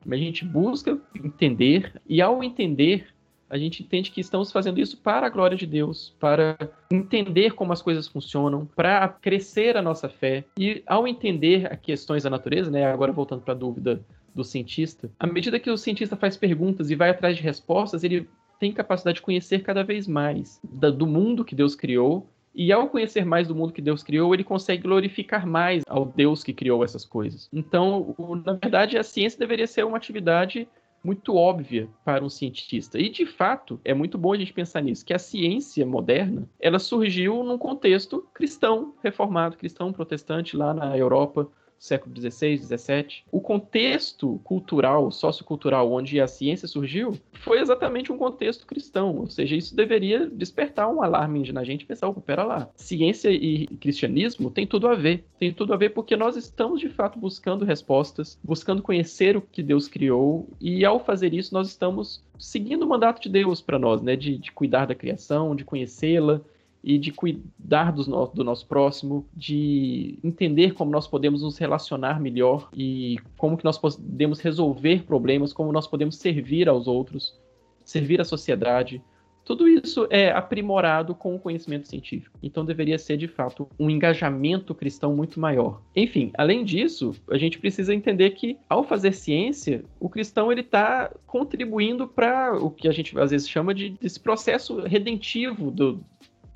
A gente busca entender e ao entender a gente entende que estamos fazendo isso para a glória de Deus, para entender como as coisas funcionam, para crescer a nossa fé. E ao entender as questões da natureza, né, agora voltando para a dúvida do cientista, à medida que o cientista faz perguntas e vai atrás de respostas, ele tem capacidade de conhecer cada vez mais do mundo que Deus criou e ao conhecer mais do mundo que Deus criou, ele consegue glorificar mais ao Deus que criou essas coisas. Então, na verdade, a ciência deveria ser uma atividade muito óbvia para um cientista. E de fato, é muito bom a gente pensar nisso, que a ciência moderna, ela surgiu num contexto cristão, reformado, cristão protestante lá na Europa, século XVI, XVII. O contexto cultural, sociocultural, onde a ciência surgiu, foi exatamente um contexto cristão. Ou seja, isso deveria despertar um alarme na gente pensar, opa, pera lá, ciência e cristianismo tem tudo a ver. Tem tudo a ver porque nós estamos, de fato, buscando respostas, buscando conhecer o que Deus criou, e ao fazer isso, nós estamos seguindo o mandato de Deus para nós, né? De, de cuidar da criação, de conhecê-la, e de cuidar do, no, do nosso próximo, de entender como nós podemos nos relacionar melhor e como que nós podemos resolver problemas, como nós podemos servir aos outros, servir à sociedade. Tudo isso é aprimorado com o conhecimento científico. Então deveria ser, de fato, um engajamento cristão muito maior. Enfim, além disso, a gente precisa entender que, ao fazer ciência, o cristão ele está contribuindo para o que a gente às vezes chama de desse processo redentivo do,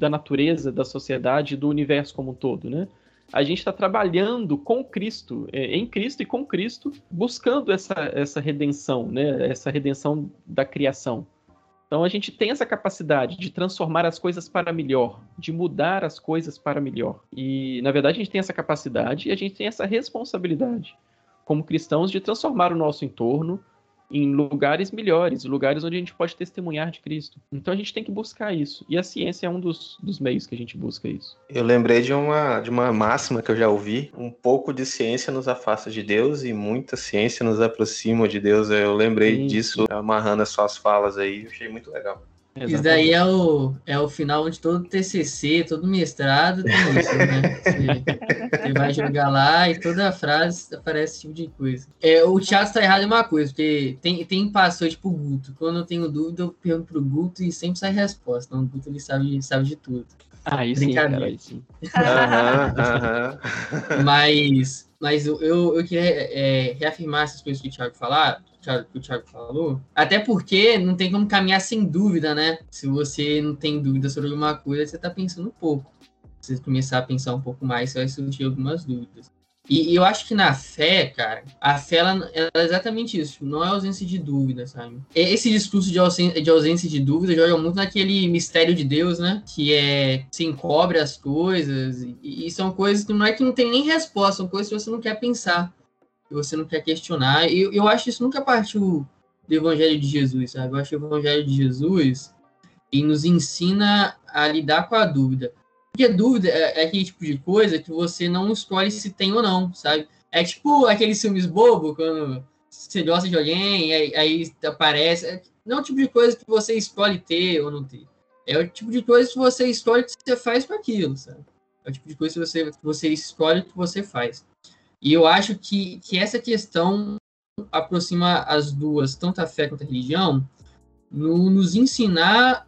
da natureza, da sociedade, do universo como um todo, né? A gente está trabalhando com Cristo, é, em Cristo e com Cristo, buscando essa, essa redenção, né? Essa redenção da criação. Então a gente tem essa capacidade de transformar as coisas para melhor, de mudar as coisas para melhor. E na verdade a gente tem essa capacidade e a gente tem essa responsabilidade como cristãos de transformar o nosso entorno, em lugares melhores, lugares onde a gente pode testemunhar de Cristo. Então a gente tem que buscar isso. E a ciência é um dos, dos meios que a gente busca isso. Eu lembrei de uma, de uma máxima que eu já ouvi: um pouco de ciência nos afasta de Deus e muita ciência nos aproxima de Deus. Eu lembrei Sim. disso amarrando as suas falas aí, achei muito legal. Exatamente. Isso daí é o, é o final onde todo TCC, todo mestrado tem isso, né? Você, você, vai jogar lá e toda frase aparece esse tipo de coisa. É, o Thiago está errado em uma coisa, porque tem, tem passou tipo o Guto. Quando eu tenho dúvida, eu pergunto pro Guto e sempre sai resposta. Então o Guto ele sabe, sabe de tudo. Ah, isso sim, cara, aí sim. Mas, mas eu, eu queria é, reafirmar essas coisas que o Thiago falar, que o Thiago falou. Até porque não tem como caminhar sem dúvida, né? Se você não tem dúvida sobre alguma coisa, você está pensando um pouco. Se você começar a pensar um pouco mais, você vai surgir algumas dúvidas. E, e eu acho que na fé, cara, a fé ela, ela, é exatamente isso, não é ausência de dúvida, sabe? Esse discurso de ausência, de ausência de dúvida joga muito naquele mistério de Deus, né? Que é se encobre as coisas, e, e são coisas que não é que não tem nem resposta, são coisas que você não quer pensar que você não quer questionar. E eu, acho isso nunca partiu do Evangelho de Jesus, sabe? Eu acho o Evangelho de Jesus e nos ensina a lidar com a dúvida. Porque dúvida é, é, aquele tipo de coisa que você não escolhe se tem ou não, sabe? É tipo aqueles filmes bobo, quando você gosta de alguém, aí, aí aparece. É, não é o tipo de coisa que você escolhe ter ou não ter. É o tipo de coisa que você escolhe que você faz com aquilo, sabe? É o tipo de coisa que você, que você escolhe que você faz. E eu acho que, que essa questão aproxima as duas, tanto a fé quanto a religião, no, nos ensinar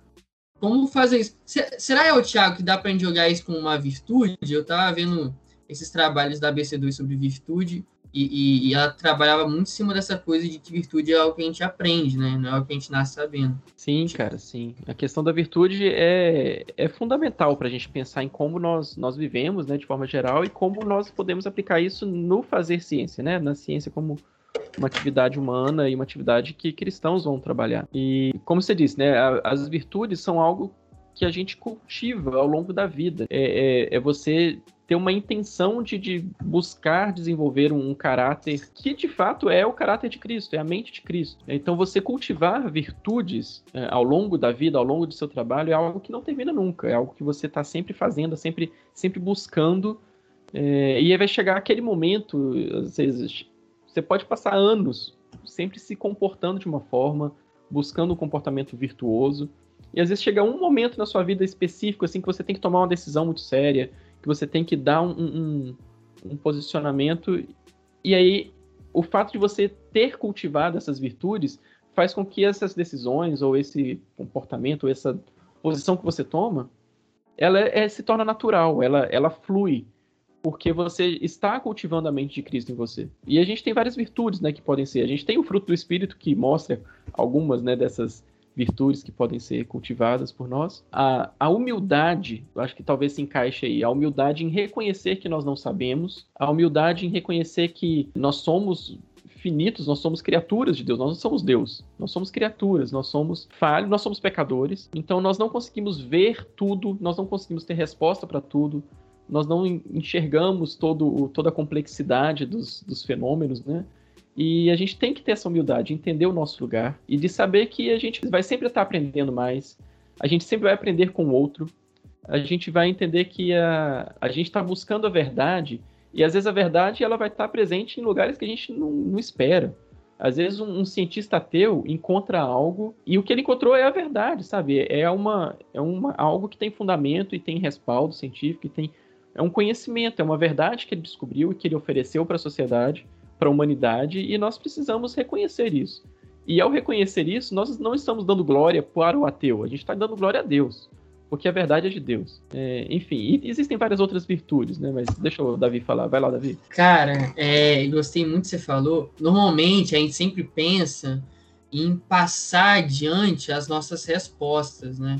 como fazer isso. Será, o Tiago, que dá para jogar isso com uma virtude? Eu estava vendo esses trabalhos da BC2 sobre virtude, e, e, e, ela trabalhava muito em cima dessa coisa de que virtude é algo que a gente aprende, né? Não é algo que a gente nasce sabendo. Sim, cara, sim. A questão da virtude é, é fundamental para a gente pensar em como nós, nós vivemos, né, de forma geral, e como nós podemos aplicar isso no fazer ciência, né? Na ciência como, uma atividade humana e uma atividade que cristãos vão trabalhar. E, como você disse, né, as virtudes são algo que a gente cultiva ao longo da vida. É, é, é você ter uma intenção de, de buscar desenvolver um, um, caráter que de fato é o caráter de Cristo, é a mente de Cristo. Então você cultivar virtudes é, ao longo da vida, ao longo do seu trabalho, é algo que não termina nunca, é algo que você está sempre fazendo, sempre, sempre buscando. É, e aí vai chegar aquele momento, às vezes, você pode passar anos sempre se comportando de uma forma, buscando um comportamento virtuoso, e às vezes chega um momento na sua vida específico assim que você tem que tomar uma decisão muito séria, que você tem que dar um, um, um posicionamento. E aí, o fato de você ter cultivado essas virtudes faz com que essas decisões, ou esse comportamento, ou essa posição que você toma, ela é, se torna natural, ela, ela flui, porque você está cultivando a mente de Cristo em você. E a gente tem várias virtudes, né, que podem ser. A gente tem o fruto do Espírito que mostra algumas, né, dessas virtudes que podem ser cultivadas por nós. A, a humildade, eu acho que talvez se encaixe aí, a humildade em reconhecer que nós não sabemos, a humildade em reconhecer que nós somos finitos, nós somos criaturas de Deus, nós não somos Deus, nós somos criaturas, nós somos falhos, nós somos pecadores, então nós não conseguimos ver tudo, nós não conseguimos ter resposta para tudo, nós não enxergamos todo, toda a complexidade dos, dos fenômenos, né? E a gente tem que ter essa humildade, entender o nosso lugar e de saber que a gente vai sempre estar aprendendo mais, a gente sempre vai aprender com o outro, a gente vai entender que a, a gente está buscando a verdade e às vezes a verdade ela vai estar presente em lugares que a gente não, não espera. Às vezes um, um, cientista ateu encontra algo e o que ele encontrou é a verdade, sabe? É uma é uma algo que tem fundamento e tem respaldo científico, e tem é um conhecimento, é uma verdade que ele descobriu e que ele ofereceu para a sociedade para a humanidade e nós precisamos reconhecer isso. E ao reconhecer isso, nós não estamos dando glória para o ateu, a gente está dando glória a Deus, porque a verdade é de Deus. É, enfim, existem várias outras virtudes, né? Mas deixa o Davi falar. Vai lá, Davi. Cara, é, gostei muito que você falou. Normalmente a gente sempre pensa em passar adiante as nossas respostas, né?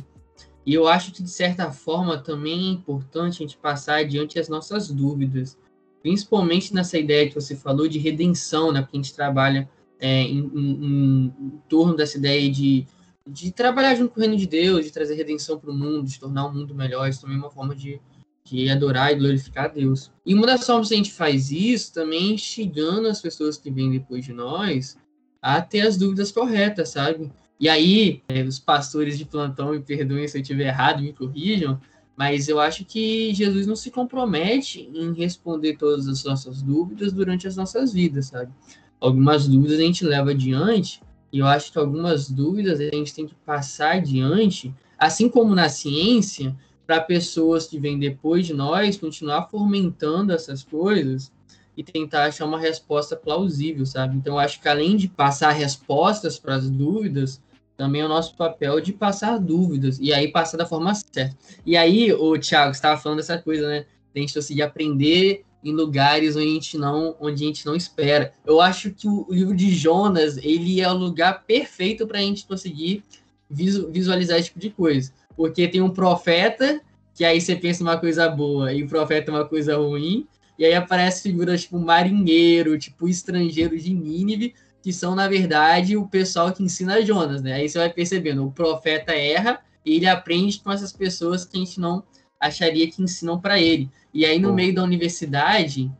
E eu acho que, de certa forma, também é importante a gente passar adiante as nossas dúvidas principalmente nessa ideia que você falou de redenção, né? Porque a gente trabalha é, em, em, em, torno dessa ideia de, de trabalhar junto com o reino de Deus, de trazer redenção para o mundo, de tornar o mundo melhor. Isso também é uma forma de, de adorar e glorificar a Deus. E uma das formas que a gente faz isso também é instigando as pessoas que vêm depois de nós a ter as dúvidas corretas, sabe? E aí, é, os pastores de plantão, me perdoem se eu estiver errado, me corrijam, mas eu acho que Jesus não se compromete em responder todas as nossas dúvidas durante as nossas vidas, sabe? Algumas dúvidas a gente leva adiante, e eu acho que algumas dúvidas a gente tem que passar adiante, assim como na ciência, para pessoas que vêm depois de nós continuar fomentando essas coisas e tentar achar uma resposta plausível, sabe? Então, eu acho que além de passar respostas para as dúvidas, também é o nosso papel de passar dúvidas e aí passar da forma certa. E aí, o Thiago, estava falando dessa coisa, né? A gente conseguir aprender em lugares onde a gente não, onde a gente não espera. Eu acho que o livro de Jonas, ele é o lugar perfeito para a gente conseguir visualizar esse tipo de coisa. Porque tem um profeta, que aí você pensa uma coisa boa, e o profeta é uma coisa ruim, e aí aparece figuras tipo marinheiro, tipo estrangeiro de Nínive, que são, na verdade, o pessoal que ensina Jonas, né? Aí você vai percebendo, o profeta erra e ele aprende com essas pessoas que a gente não acharia que ensinam para ele. E aí, no meio da universidade,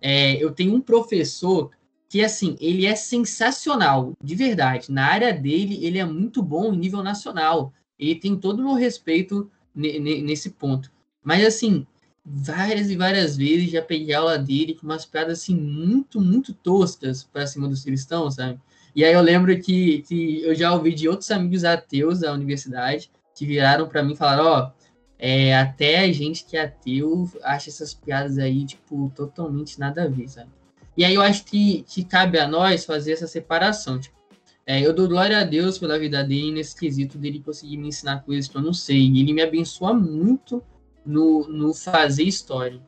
é, eu tenho um professor que, assim, ele é sensacional, de verdade. Na área dele, ele é muito bom em nível nacional. Ele tem todo o meu respeito nesse ponto. Mas, assim, várias e várias vezes já peguei aula dele com umas piadas assim muito, muito toscas para cima dos cristãos, sabe? E aí eu lembro que, que eu já ouvi de outros amigos ateus da universidade que viraram para mim e falaram, ó, oh, é, até a gente que é ateu acha essas piadas aí, tipo, totalmente nada a ver, sabe? E aí eu acho que, que cabe a nós fazer essa separação, tipo, é, eu dou glória a Deus pela vida dele nesse quesito dele conseguir me ensinar coisas que eu não sei. Ele me abençoa muito no, no fazer história.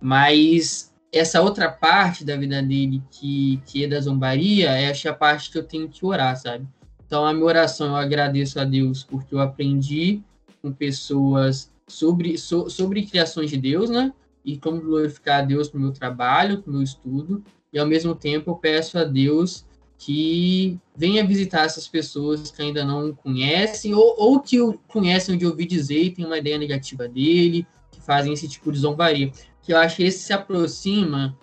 Mas essa outra parte da vida dele que, que é da zombaria, é a parte que eu tenho que orar, sabe? Então, a minha oração, eu agradeço a Deus porque eu aprendi com pessoas sobre, so, sobre criações de Deus, né? E como glorificar a Deus no meu trabalho, no meu estudo. e ao mesmo tempo eu peço a Deus que venha visitar essas pessoas que ainda não conhecem ou, ou que o conhecem de ouvir dizer e tem uma ideia negativa dele, que fazem esse tipo de zombaria. Que eu acho que esse se aproxima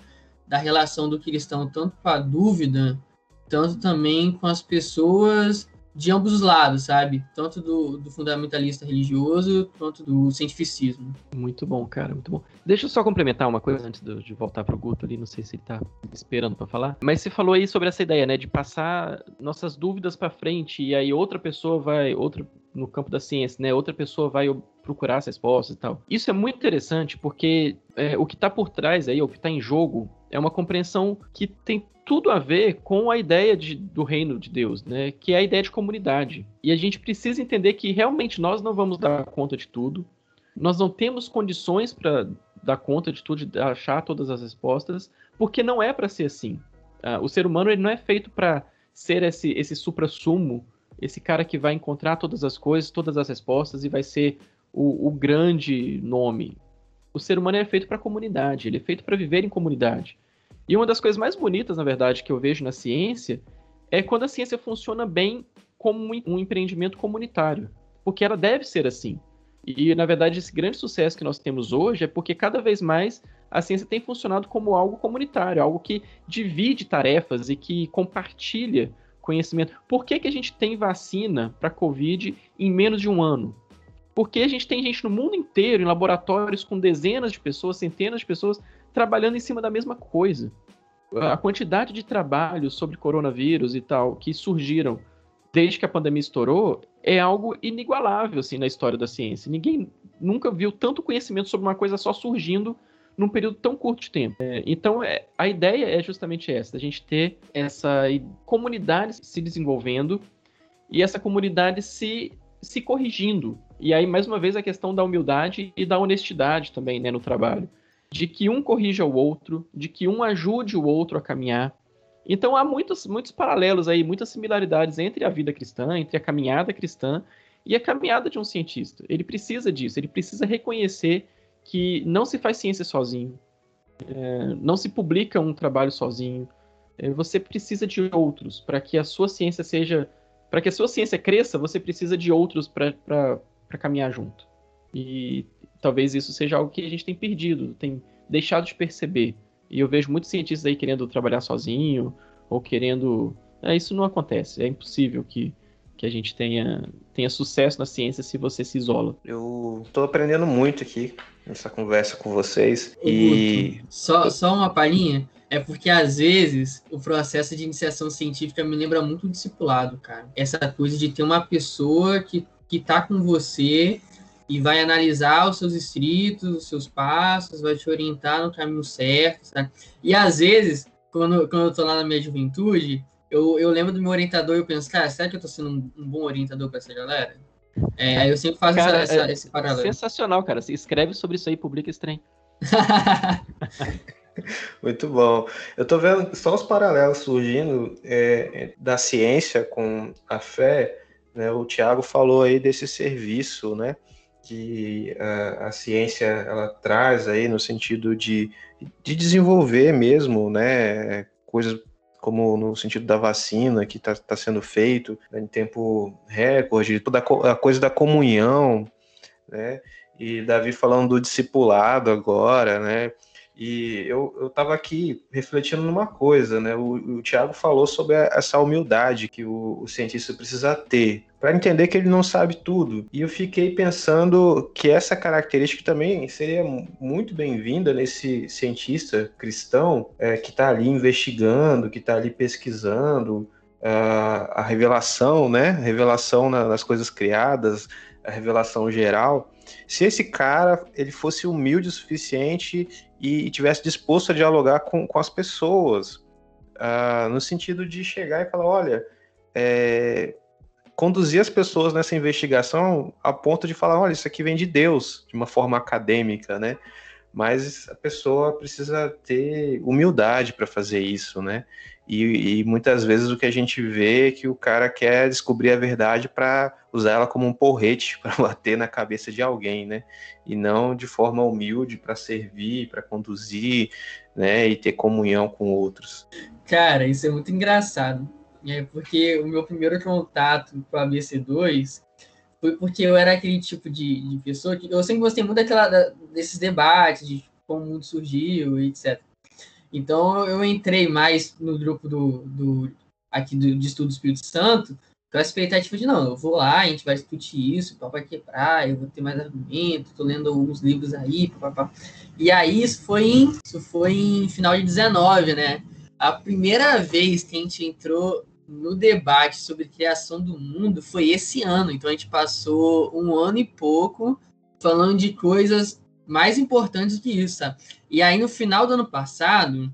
da relação do cristão tanto com a dúvida, tanto também com as pessoas de ambos os lados, sabe? Tanto do, do, fundamentalista religioso quanto do cientificismo. Muito bom, cara, muito bom. Deixa eu só complementar uma coisa antes de, de voltar pro Guto ali, não sei se ele tá esperando para falar. Mas você falou aí sobre essa ideia, né, de passar nossas dúvidas para frente e aí outra pessoa vai, outra no campo da ciência, né, outra pessoa vai procurar as respostas e tal. Isso é muito interessante porque é, o que está por trás aí, o que está em jogo, é uma compreensão que tem tudo a ver com a ideia de, do reino de Deus, né? Que é a ideia de comunidade. E a gente precisa entender que realmente nós não vamos dar conta de tudo. Nós não temos condições para dar conta de tudo, de achar todas as respostas, porque não é para ser assim. Uh, o ser humano ele não é feito para ser esse, esse supra-sumo, esse cara que vai encontrar todas as coisas, todas as respostas e vai ser o, o grande nome. O ser humano é feito para comunidade, ele é feito para viver em comunidade. E uma das coisas mais bonitas, na verdade, que eu vejo na ciência é quando a ciência funciona bem como um empreendimento comunitário. Porque ela deve ser assim. E, na verdade, esse grande sucesso que nós temos hoje é porque cada vez mais a ciência tem funcionado como algo comunitário, algo que divide tarefas e que compartilha conhecimento. Por que, que a gente tem vacina para Covid em menos de um ano? Porque a gente tem gente no mundo inteiro, em laboratórios com dezenas de pessoas, centenas de pessoas, trabalhando em cima da mesma coisa. A quantidade de trabalhos sobre coronavírus e tal que surgiram desde que a pandemia estourou é algo inigualável assim na história da ciência. Ninguém nunca viu tanto conhecimento sobre uma coisa só surgindo num período tão curto de tempo. É, então, é, a ideia é justamente essa: a gente ter essa comunidade se desenvolvendo e essa comunidade se, se corrigindo. E aí, mais uma vez, a questão da humildade e da honestidade também né, no trabalho de que um corrija o outro, de que um ajude o outro a caminhar. Então há muitos, muitos paralelos aí, muitas similaridades entre a vida cristã, entre a caminhada cristã e a caminhada de um cientista. Ele precisa disso, ele precisa reconhecer que não se faz ciência sozinho, é, não se publica um trabalho sozinho. É, você precisa de outros para que a sua ciência seja, para que a sua ciência cresça. Você precisa de outros para caminhar junto. E talvez isso seja algo que a gente tem perdido, tem deixado de perceber. E eu vejo muitos cientistas aí querendo trabalhar sozinho, ou querendo. É, isso não acontece, é impossível que, que a gente tenha, tenha sucesso na ciência se você se isola. Eu estou aprendendo muito aqui nessa conversa com vocês. E. Só, só uma palhinha. É porque às vezes o processo de iniciação científica me lembra muito o discipulado, cara. Essa coisa de ter uma pessoa que, que tá com você e vai analisar os seus escritos, os seus passos, vai te orientar no caminho certo, sabe? E às vezes, quando, quando eu tô lá na minha juventude, eu, eu lembro do meu orientador e eu penso, cara, será que eu tô sendo um, um bom orientador para essa galera? É, eu sempre faço cara, essa, essa, é, esse paralelo. Sensacional, cara. Você escreve sobre isso aí, publica esse trem. Muito bom. Eu tô vendo só os paralelos surgindo é, da ciência com a fé. Né? O Tiago falou aí desse serviço, né? que a, a, ciência ela traz aí no sentido de, de desenvolver mesmo, né, coisas como no sentido da vacina que está tá sendo feito né, em tempo recorde, toda a coisa da comunhão, né, e Davi falando do discipulado agora, né, e eu estava aqui refletindo numa coisa, né? O, o Tiago falou sobre a, essa humildade que o, o cientista precisa ter para entender que ele não sabe tudo. E eu fiquei pensando que essa característica também seria muito bem-vinda nesse cientista cristão é, que está ali investigando, que está ali pesquisando a, a revelação, né? Revelação na, nas coisas criadas, a revelação geral. Se esse cara ele fosse humilde o suficiente e, tivesse disposto a dialogar com, com as pessoas, uh, no sentido de chegar e falar, olha, é, conduzir as pessoas nessa investigação a ponto de falar, olha, isso aqui vem de Deus, de uma forma acadêmica, né? mas a pessoa precisa ter humildade para fazer isso, né? E, e, muitas vezes o que a gente vê é que o cara quer descobrir a verdade para usar ela como um porrete para bater na cabeça de alguém, né? E não de forma humilde para servir, para conduzir, né? E ter comunhão com outros. Cara, isso é muito engraçado. É porque o meu primeiro contato com a BC2 foi porque eu era aquele tipo de, de pessoa que eu sempre gostei muito daquela, da, desses debates, de como o mundo surgiu e etc. Então eu entrei mais no grupo do, do aqui do, de estudo do Espírito Santo com a expectativa de não, eu vou lá, a gente vai discutir isso, o vai quebrar, eu vou ter mais argumento, tô lendo alguns livros aí, papapá. E aí isso foi em, isso foi em final de 19, né? A primeira vez que a gente entrou no debate sobre criação do mundo foi esse ano. Então a gente passou um ano e pouco falando de coisas mais importantes que isso, sabe? E aí no final do ano passado,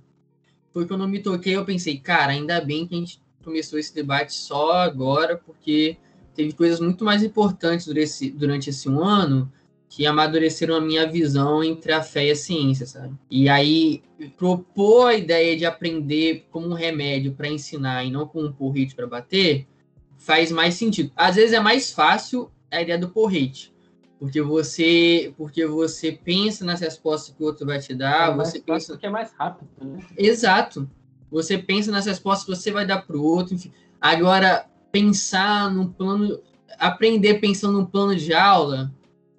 foi quando eu me toquei, eu pensei, cara, ainda bem que a gente começou esse debate só agora, porque teve coisas muito mais importantes durante esse, durante esse um ano que amadureceram a minha visão entre a fé e a ciência, sabe? E aí propor a ideia de aprender como um remédio para ensinar e não como um porrete para bater faz mais sentido. Às vezes é mais fácil a ideia do porrete, porque você porque você pensa nas respostas que o outro vai te dar, é você pensa porque é mais rápido, né? Exato. Você pensa nas respostas que você vai dar para o outro, enfim. Agora pensar num plano aprender pensando num plano de aula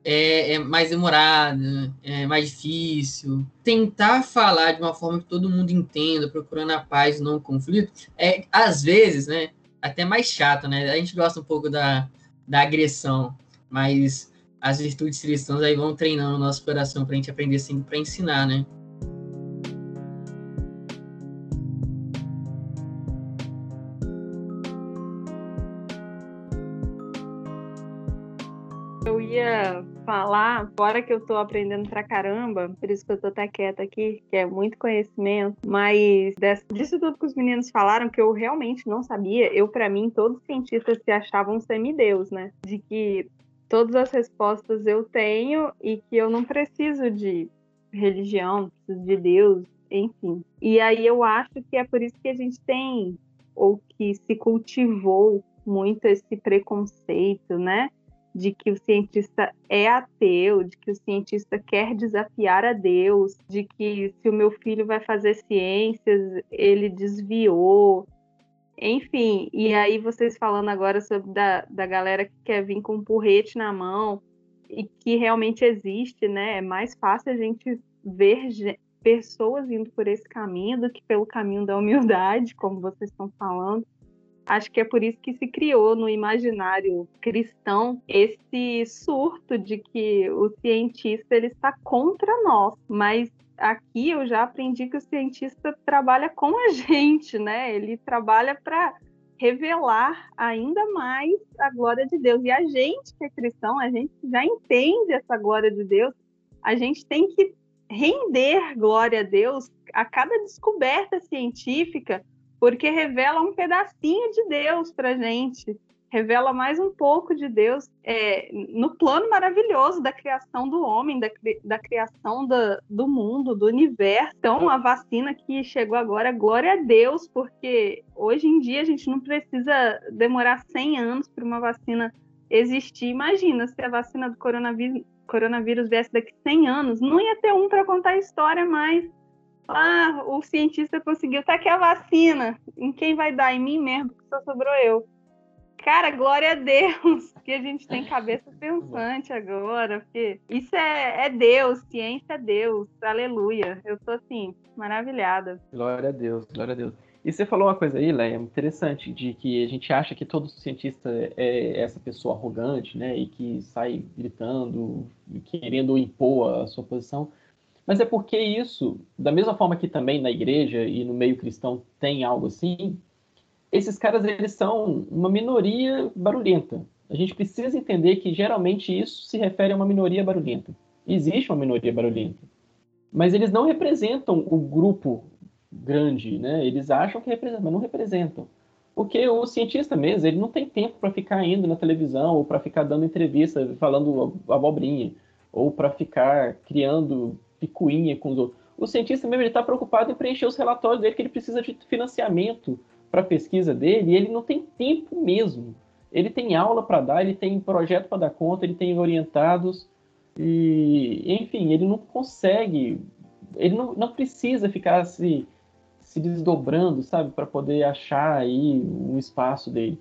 é, é, mais demorada, é mais difícil. Tentar falar de uma forma que todo mundo entenda, procurando a paz não o conflito, é, às vezes, né, até mais chato, né? A gente gosta um pouco da, da agressão, mas as virtudes cristãs aí vão treinando o nosso coração para a gente aprender sempre para ensinar, né? falar, fora que eu tô aprendendo pra caramba, por isso que eu tô até quieta aqui, que é muito conhecimento, mas desse, disso tudo que os meninos falaram, que eu realmente não sabia, eu, para mim, todos os cientistas se achavam semideus, né? De que todas as respostas eu tenho e que eu não preciso de religião, preciso de Deus, enfim. E aí eu acho que é por isso que a gente tem, ou que se cultivou muito esse preconceito, né? de que o cientista é ateu, de que o cientista quer desafiar a Deus, de que se o meu filho vai fazer ciências, ele desviou. Enfim, e aí vocês falando agora sobre da, da galera que quer vir com um porrete na mão e que realmente existe, né? É mais fácil a gente ver pessoas indo por esse caminho do que pelo caminho da humildade, como vocês estão falando. Acho que é por isso que se criou no imaginário cristão esse surto de que o cientista ele está contra nós, mas aqui eu já aprendi que o cientista trabalha com a gente, né? Ele trabalha para revelar ainda mais a glória de Deus. E a gente que é cristão, a gente já entende essa glória de Deus. A gente tem que render glória a Deus a cada descoberta científica, porque revela um pedacinho de Deus para gente, revela mais um pouco de Deus é, no plano maravilhoso da criação do homem, da, da criação do mundo, do universo. Então, a vacina que chegou agora, glória a Deus, porque hoje em dia a gente não precisa demorar 100 anos para uma vacina existir. Imagina se a vacina do coronavírus, coronavírus viesse daqui 100 anos, não ia ter um para contar a história mais. Ah, o cientista conseguiu. Tá aqui a vacina. Em quem vai dar? Em mim mesmo, porque só sobrou eu. Cara, glória a Deus que a gente tem cabeça pensante agora, porque isso é, é Deus, ciência é Deus, aleluia. Eu tô assim, maravilhada. Glória a Deus, glória a Deus. E você falou uma coisa aí, Léa, interessante, de que a gente acha que todo cientista é essa pessoa arrogante, né, e que sai gritando, querendo impor a sua posição. Mas é porque isso, da mesma forma que também na igreja e no meio cristão tem algo assim, esses caras eles são uma minoria barulhenta. A gente precisa entender que geralmente isso se refere a uma minoria barulhenta. Existe uma minoria barulhenta. Mas eles não representam o grupo grande, né? Eles acham que representam, mas não representam. Porque o cientista mesmo, ele não tem tempo para ficar indo na televisão ou para ficar dando entrevista falando abobrinha ou para ficar criando picuinha com os outros. O cientista mesmo está preocupado em preencher os relatórios dele, que ele precisa de financiamento para pesquisa dele, e ele não tem tempo mesmo. Ele tem aula para dar, ele tem projeto para dar conta, ele tem orientados, e enfim, ele não consegue, ele não, não precisa ficar se, se desdobrando, sabe, para poder achar aí um espaço dele.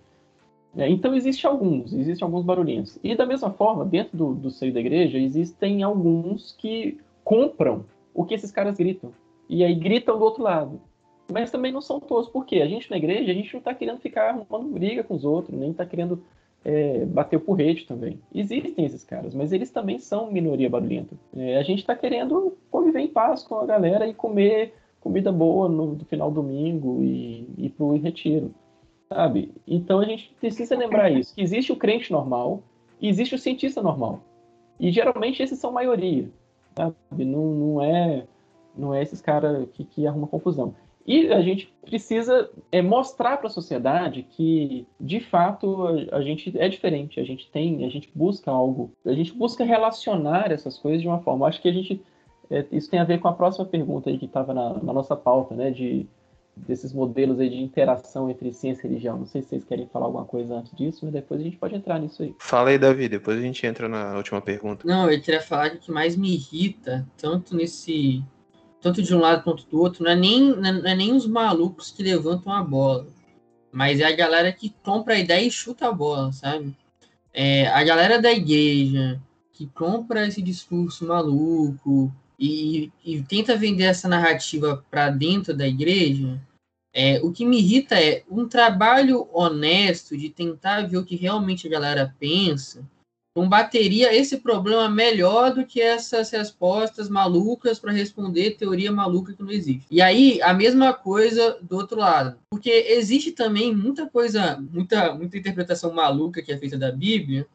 É, então, existe alguns, existem alguns barulhentos. E da mesma forma, dentro do, do seio da igreja, existem alguns que compram o que esses caras gritam. E aí gritam do outro lado. Mas também não são todos, porque a gente na igreja, a gente não está querendo ficar arrumando briga com os outros, nem está querendo é, bater o porrete também. Existem esses caras, mas eles também são minoria barulhenta. É, a gente está querendo conviver em paz com a galera e comer comida boa no, no final do domingo e ir para o retiro sabe? Então a gente precisa lembrar isso, que existe o crente normal e existe o cientista normal. E geralmente esses são maioria, sabe? Não, não é não é esses caras que, que arrumam confusão. E a gente precisa é, mostrar para a sociedade que, de fato, a, a, gente é diferente. A gente tem, a gente busca algo, a gente busca relacionar essas coisas de uma forma. Acho que a gente, é, isso tem a ver com a próxima pergunta aí que estava na, na, nossa pauta, né? De desses modelos aí de interação entre ciência e religião. Não sei se vocês querem falar alguma coisa antes disso, mas depois a gente pode entrar nisso aí. Fala aí, Davi, depois a gente entra na última pergunta. Não, eu queria falar que o que mais me irrita, tanto nesse. Tanto de um lado quanto do outro, não é nem, não é nem os malucos que levantam a bola, mas é a galera que compra a ideia e chuta a bola, sabe? É, a galera da igreja que compra esse discurso maluco, e, e, tenta vender essa narrativa para dentro da igreja, é, o que me irrita é um trabalho honesto de tentar ver o que realmente a galera pensa, combateria esse problema melhor do que essas respostas malucas para responder teoria maluca que não existe. E aí, a mesma coisa do outro lado. Porque existe também muita coisa, muita, muita interpretação maluca que é feita da Bíblia,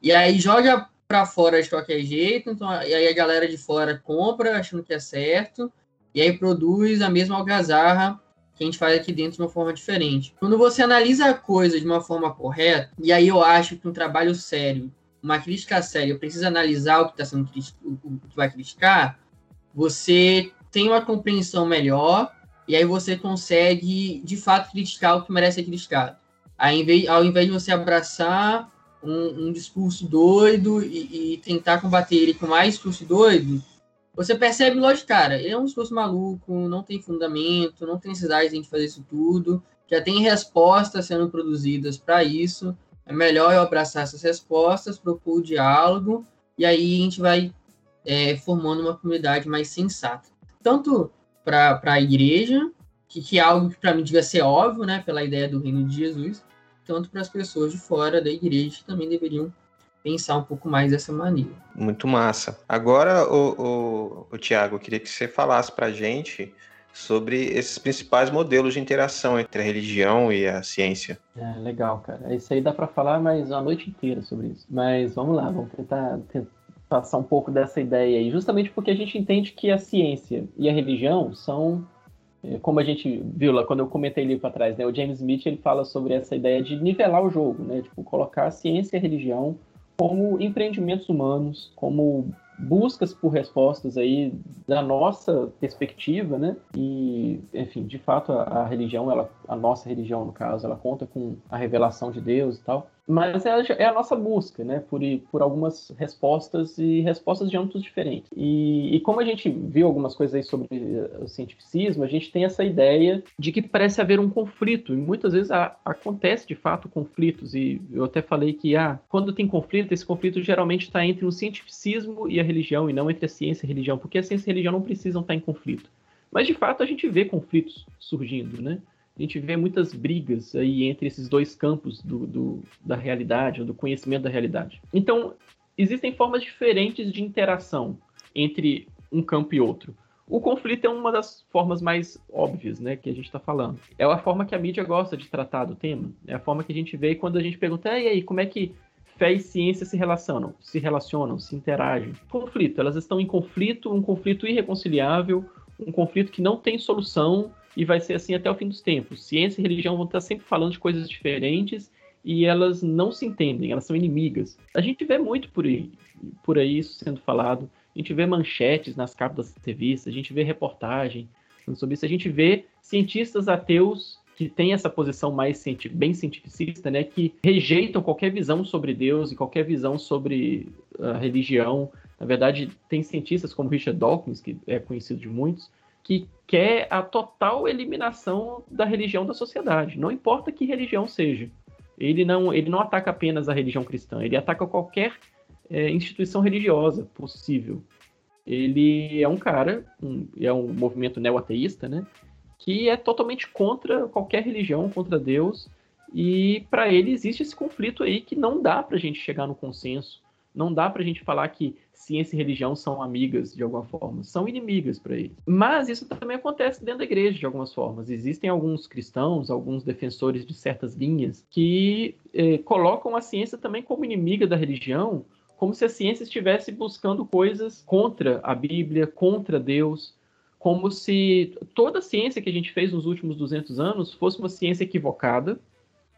e aí joga para fora de qualquer jeito, então, e aí a galera de fora compra achando que é certo, e aí produz a mesma algazarra que a gente faz aqui dentro de uma forma diferente. Quando você analisa a coisa de uma forma correta, e aí eu acho que um trabalho sério, uma crítica séria, precisa analisar o que está sendo o que vai criticar, você tem uma compreensão melhor e aí você consegue de fato criticar o que merece ser criticado. Aí, ao invés de você abraçar um, um discurso doido e, e, tentar combater ele com mais discurso doido, você percebe logo de cara, ele é um discurso maluco, não tem fundamento, não tem necessidade de a gente fazer isso tudo, já tem respostas sendo produzidas para isso, é melhor eu abraçar essas respostas, propor o diálogo, e aí a gente vai é, formando uma comunidade mais sensata. Tanto para a igreja, que, que é algo que para mim devia ser óbvio, né, pela ideia do reino de Jesus, tanto para as pessoas de fora da igreja que também deveriam pensar um pouco mais dessa maneira. Muito massa. Agora, o, o, o Tiago, eu queria que você falasse para a gente sobre esses principais modelos de interação entre a religião e a ciência. É, legal, cara. Isso aí dá para falar mais uma noite inteira sobre isso. Mas vamos lá, vamos tentar, tentar passar um pouco dessa ideia aí, justamente porque a gente entende que a ciência e a religião são é, como a gente viu lá quando eu comentei ali para trás, né, o James Smith ele fala sobre essa ideia de nivelar o jogo, né, tipo colocar a ciência e a religião como empreendimentos humanos, como buscas por respostas aí da nossa perspectiva, né? E, enfim, de fato a, a religião, ela, a nossa religião no caso, ela conta com a revelação de Deus e tal, mas é, é a nossa busca, né, por, por algumas respostas e respostas de âmbitos diferentes. E, e, como a gente viu algumas coisas aí sobre o cientificismo, a gente tem essa ideia de que parece haver um conflito, e muitas vezes a, acontece de fato conflitos, e eu até falei que ah, quando tem conflito, esse conflito geralmente está entre o cientificismo e a religião, e não entre a ciência e a religião, porque a ciência e a religião não precisam estar em conflito. Mas de fato a gente vê conflitos surgindo, né? A gente vê muitas brigas aí entre esses dois campos do, do, da realidade, do conhecimento da realidade. Então, existem formas diferentes de interação entre um campo e outro. O conflito é uma das formas mais óbvias, né, que a gente está falando. É a forma que a mídia gosta de tratar do tema. É a forma que a gente vê quando a gente pergunta, e aí, como é que fé e ciência se relacionam? Se relacionam, se interagem. Conflito, elas estão em conflito, um conflito irreconciliável, um conflito que não tem solução e vai ser assim até o fim dos tempos. Ciência e religião vão estar sempre falando de coisas diferentes e elas não se entendem, elas são inimigas. A gente vê muito por aí, por aí isso sendo falado. a gente vê manchetes nas capas das revistas, a gente vê reportagem sobre isso, a gente vê cientistas ateus que têm essa posição mais bem cientificista, né, que rejeitam qualquer visão sobre Deus e qualquer visão sobre a religião. Na verdade, tem cientistas como Richard Dawkins, que é conhecido de muitos, que quer a total eliminação da religião da sociedade, não importa que religião seja. Ele não, ele não ataca apenas a religião cristã, ele ataca qualquer é, instituição religiosa possível. Ele é um cara, um, é um movimento neo-ateísta, né? Que é totalmente contra qualquer religião, contra Deus. E para ele existe esse conflito aí que não dá para a gente chegar no consenso. Não dá para a gente falar que ciência e religião são amigas de alguma forma, são inimigas para ele. Mas isso também acontece dentro da igreja de algumas formas. Existem alguns cristãos, alguns defensores de certas linhas que eh, colocam a ciência também como inimiga da religião, como se a ciência estivesse buscando coisas contra a Bíblia, contra Deus, como se toda a ciência que a gente fez nos últimos 200 anos fosse uma ciência equivocada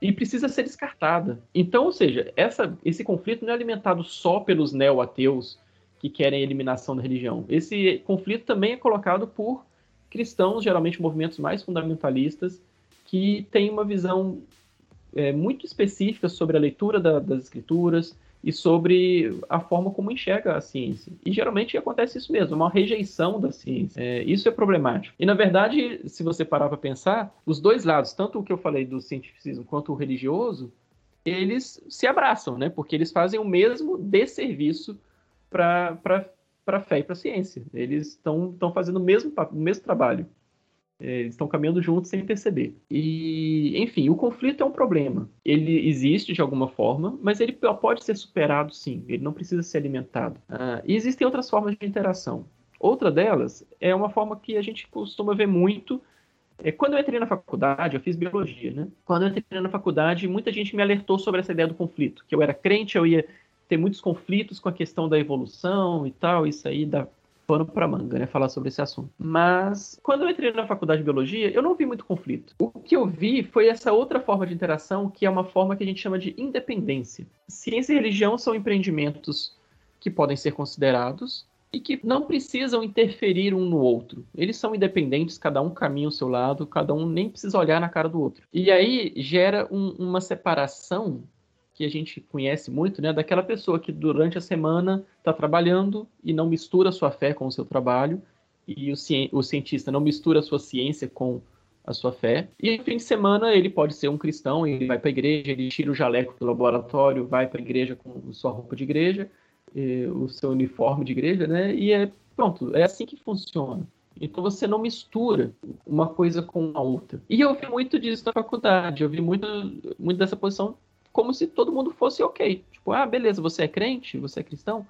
e precisa ser descartada. Então, ou seja, essa, esse conflito não é alimentado só pelos neo-ateus que querem a eliminação da religião. Esse conflito também é colocado por cristãos, geralmente movimentos mais fundamentalistas, que têm uma visão é, muito específica sobre a leitura da, das escrituras, e sobre a forma como enxerga a ciência. E geralmente acontece isso mesmo, uma rejeição da ciência. É, isso é problemático. E na verdade, se você parar para pensar, os dois lados, tanto o que eu falei do cientificismo quanto o religioso, eles se abraçam, né? Porque eles fazem o mesmo desserviço para a fé e para a ciência. Eles estão fazendo o mesmo, o mesmo trabalho. É, eles estão caminhando juntos sem perceber. E, enfim, o conflito é um problema. Ele existe de alguma forma, mas ele pode ser superado sim. Ele não precisa ser alimentado. Uh, e existem outras formas de interação. Outra delas é uma forma que a gente costuma ver muito. É, quando eu entrei na faculdade, eu fiz biologia, né? Quando eu entrei na faculdade, muita gente me alertou sobre essa ideia do conflito. Que eu era crente, eu ia ter muitos conflitos com a questão da evolução e tal, isso aí da pano para manga, né, falar sobre esse assunto. Mas quando eu entrei na faculdade de biologia, eu não vi muito conflito. O que eu vi foi essa outra forma de interação, que é uma forma que a gente chama de independência. Ciência e religião são empreendimentos que podem ser considerados e que não precisam interferir um no outro. Eles são independentes, cada um caminha o seu lado, cada um nem precisa olhar na cara do outro. E aí gera um, uma separação que a gente conhece muito, né, daquela pessoa que durante a semana está trabalhando e não mistura sua fé com o seu trabalho, e o, ci o cientista não mistura a sua ciência com a sua fé. E no fim de semana ele pode ser um cristão, ele vai para a igreja, ele tira o jaleco do laboratório, vai para a igreja com sua roupa de igreja, o seu uniforme de igreja, né? E é pronto, é assim que funciona. Então você não mistura uma coisa com a outra. E eu vi muito disso na faculdade, eu vi muito, muito dessa posição como se todo mundo fosse ok. Tipo, ah, beleza, você é crente, você é cristão.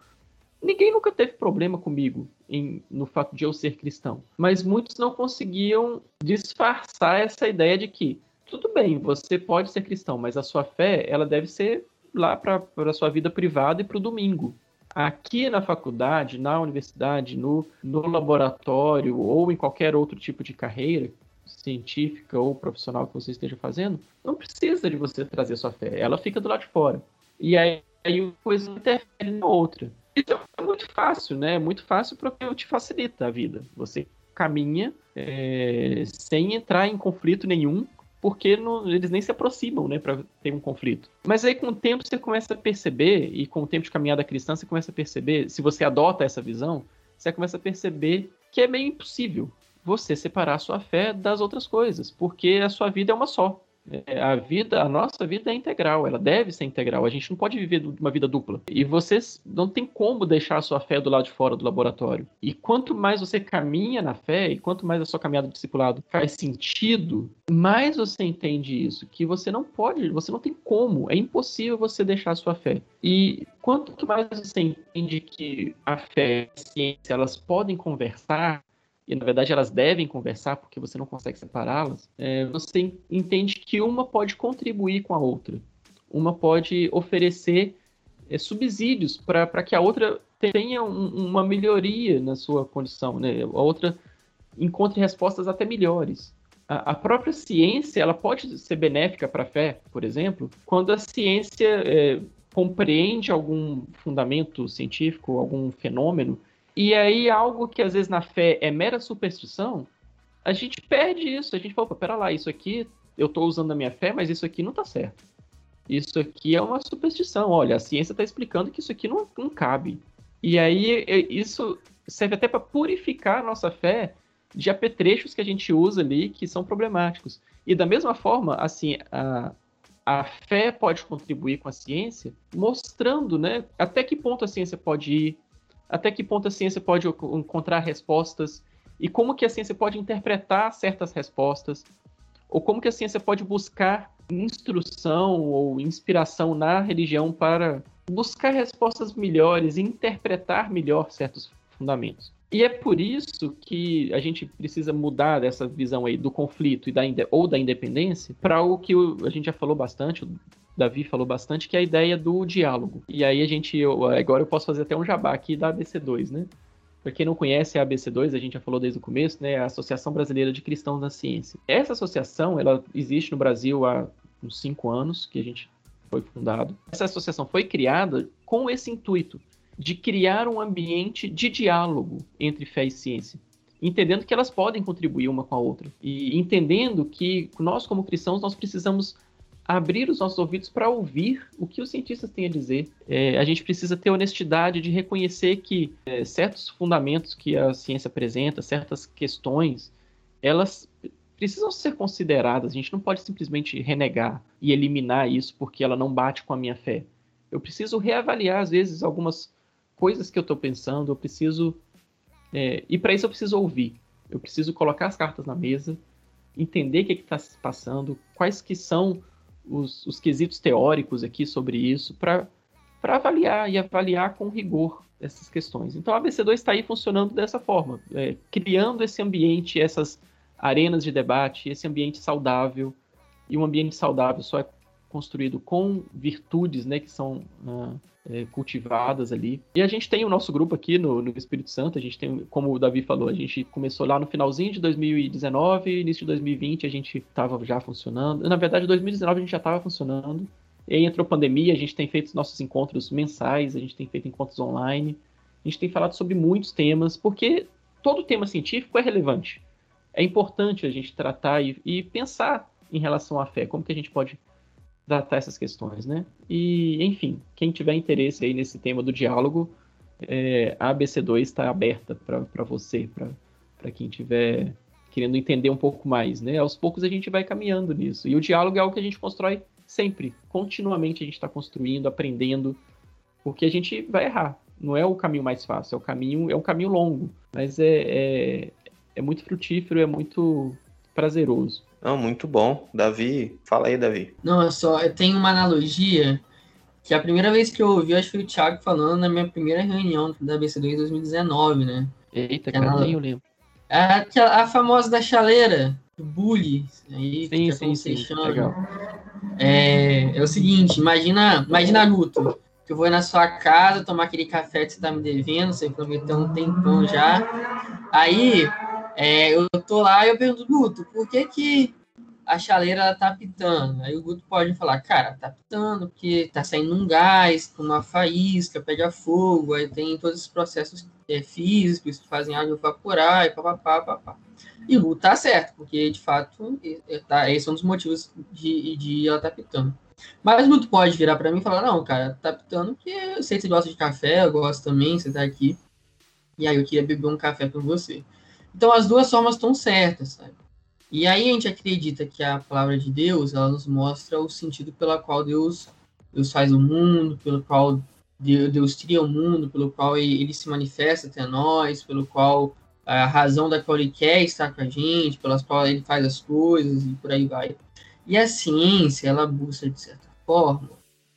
Ninguém nunca teve problema comigo em, no fato de eu ser cristão. Mas muitos não conseguiam disfarçar essa ideia de que, tudo bem, você pode ser cristão, mas a sua fé, ela deve ser lá para a sua vida privada e para o domingo. Aqui na faculdade, na universidade, no, no laboratório ou em qualquer outro tipo de carreira, científica ou profissional que você esteja fazendo, não precisa de você trazer sua fé, ela fica do lado de fora. E aí, aí uma coisa interfere na outra. Isso é muito fácil, né? É muito fácil porque te facilita a vida. Você caminha é, sem entrar em conflito nenhum, porque não, eles nem se aproximam, né, para ter um conflito. Mas aí com o tempo você começa a perceber, e com o tempo de caminhada cristã você começa a perceber, se você adota essa visão, você começa a perceber que é meio impossível você separar a sua fé das outras coisas, porque a sua vida é uma só. É, a vida, a nossa vida é integral, ela deve ser integral. A gente não pode viver uma vida dupla. E você não tem como deixar a sua fé do lado de fora do laboratório. E quanto mais você caminha na fé, e quanto mais a sua caminhada discipulado faz sentido, mais você entende isso, que você não pode, você não tem como, é impossível você deixar a sua fé. E quanto mais você entende que a fé e a ciência elas podem conversar, e na verdade elas devem conversar porque você não consegue separá-las, é, você entende que uma pode contribuir com a outra. Uma pode oferecer é, subsídios para que a outra tenha um, uma melhoria na sua condição, né? a outra encontre respostas até melhores. A, a própria ciência ela pode ser benéfica para a fé, por exemplo, quando a ciência é, compreende algum fundamento científico, algum fenômeno E aí, algo que às vezes na fé é mera superstição, a gente perde isso. A gente fala, pera lá, isso aqui eu estou usando a minha fé, mas isso aqui não está certo. Isso aqui é uma superstição. Olha, a ciência está explicando que isso aqui não, não cabe. E aí, isso serve até para purificar a nossa fé de apetrechos que a gente usa ali que são problemáticos. E da mesma forma, assim, a, a fé pode contribuir com a ciência, mostrando, né, até que ponto a ciência pode ir, até que ponto a ciência pode encontrar respostas e como que a ciência pode interpretar certas respostas, ou como que a ciência pode buscar instrução ou inspiração na religião para buscar respostas melhores e interpretar melhor certos fundamentos. E é por isso que a gente precisa mudar dessa visão aí do conflito e da, ou da independência para o que a gente já falou bastante, Davi falou bastante, que é a ideia do diálogo. E aí a gente, eu, agora eu posso fazer até um jabá aqui da ABC2, né? Para quem não conhece a ABC2, a gente já falou desde o começo, né? A Associação Brasileira de Cristãos na Ciência. Essa associação, ela existe no Brasil há uns cinco anos que a gente foi fundado. Essa associação foi criada com esse intuito de criar um ambiente de diálogo entre fé e ciência, entendendo que elas podem contribuir uma com a outra e entendendo que nós como cristãos nós precisamos abrir os nossos ouvidos para ouvir o que os cientistas têm a dizer. É, a gente precisa ter honestidade de reconhecer que é, certos fundamentos que a ciência apresenta, certas questões, elas precisam ser consideradas. A gente não pode simplesmente renegar e eliminar isso porque ela não bate com a minha fé. Eu preciso reavaliar, às vezes, algumas coisas que eu estou pensando. Eu preciso. É, e para isso eu preciso ouvir. Eu preciso colocar as cartas na mesa, entender o que está se passando, quais que são os, os quesitos teóricos aqui sobre isso, para avaliar e avaliar com rigor essas questões. Então a ABC2 está aí funcionando dessa forma, é, criando esse ambiente, essas arenas de debate, esse ambiente saudável. E um ambiente saudável só é construído com virtudes, né, que são uh, é, cultivadas ali. E a gente tem o nosso grupo aqui no, no, Espírito Santo, a gente tem, como o Davi falou, a gente começou lá no finalzinho de 2019, início de 2020 a gente estava já funcionando. Na verdade, em 2019 a gente já estava funcionando. E aí entrou pandemia, a gente tem feito nossos encontros mensais, a gente tem feito encontros online, a gente tem falado sobre muitos temas, porque todo tema científico é relevante. É importante a gente tratar e, e pensar em relação à fé, como que a gente pode tratar essas questões, né? E, enfim, quem tiver interesse aí nesse tema do diálogo, é, a ABC2 está aberta para você, para quem tiver querendo entender um pouco mais, né? Aos poucos a gente vai caminhando nisso. E o diálogo é algo que a gente constrói sempre, continuamente a gente está construindo, aprendendo, porque a gente vai errar. Não é o caminho mais fácil, é o caminho, é um caminho longo, mas é, é, é muito frutífero, é muito prazeroso. Não, muito bom. Davi, fala aí, Davi. Não, é só, eu tenho uma analogia que a primeira vez que eu ouvi, acho que foi o Thiago falando na minha primeira reunião da BC2 em 2019, né? Eita, cara, anal... nem eu lembro. A, a famosa da chaleira, do bully, aí sim, sim, sim, legal. É, é o seguinte, imagina, imagina Naruto, que eu vou na sua casa tomar aquele café que você tá me devendo, você prometeu um tempão já. Aí é, eu tô lá e eu pergunto, Guto, por que que a chaleira ela tá pitando? Aí o Guto pode falar, cara, tá pitando porque tá saindo um gás, uma faísca, pega fogo, aí tem todos esses processos é, físicos que fazem água evaporar e papapá, papapá. E o Guto tá certo, porque de fato tá, esses são os motivos de, de ela tá pitando. Mas o Guto pode virar para mim e falar, não, cara, tá pitando porque eu sei que você gosta de café, eu gosto também, você tá aqui. E aí eu queria beber um café com você. Então as duas formas estão certas, sabe? E aí a gente acredita que a palavra de Deus, ela nos mostra o sentido pela qual Deus, Deus faz o mundo, pelo qual Deus cria o mundo, pelo qual ele, se manifesta até nós, pelo qual a razão da qual ele quer estar com a gente, pelas qual ele faz as coisas e por aí vai. E a ciência, ela busca, de certa forma,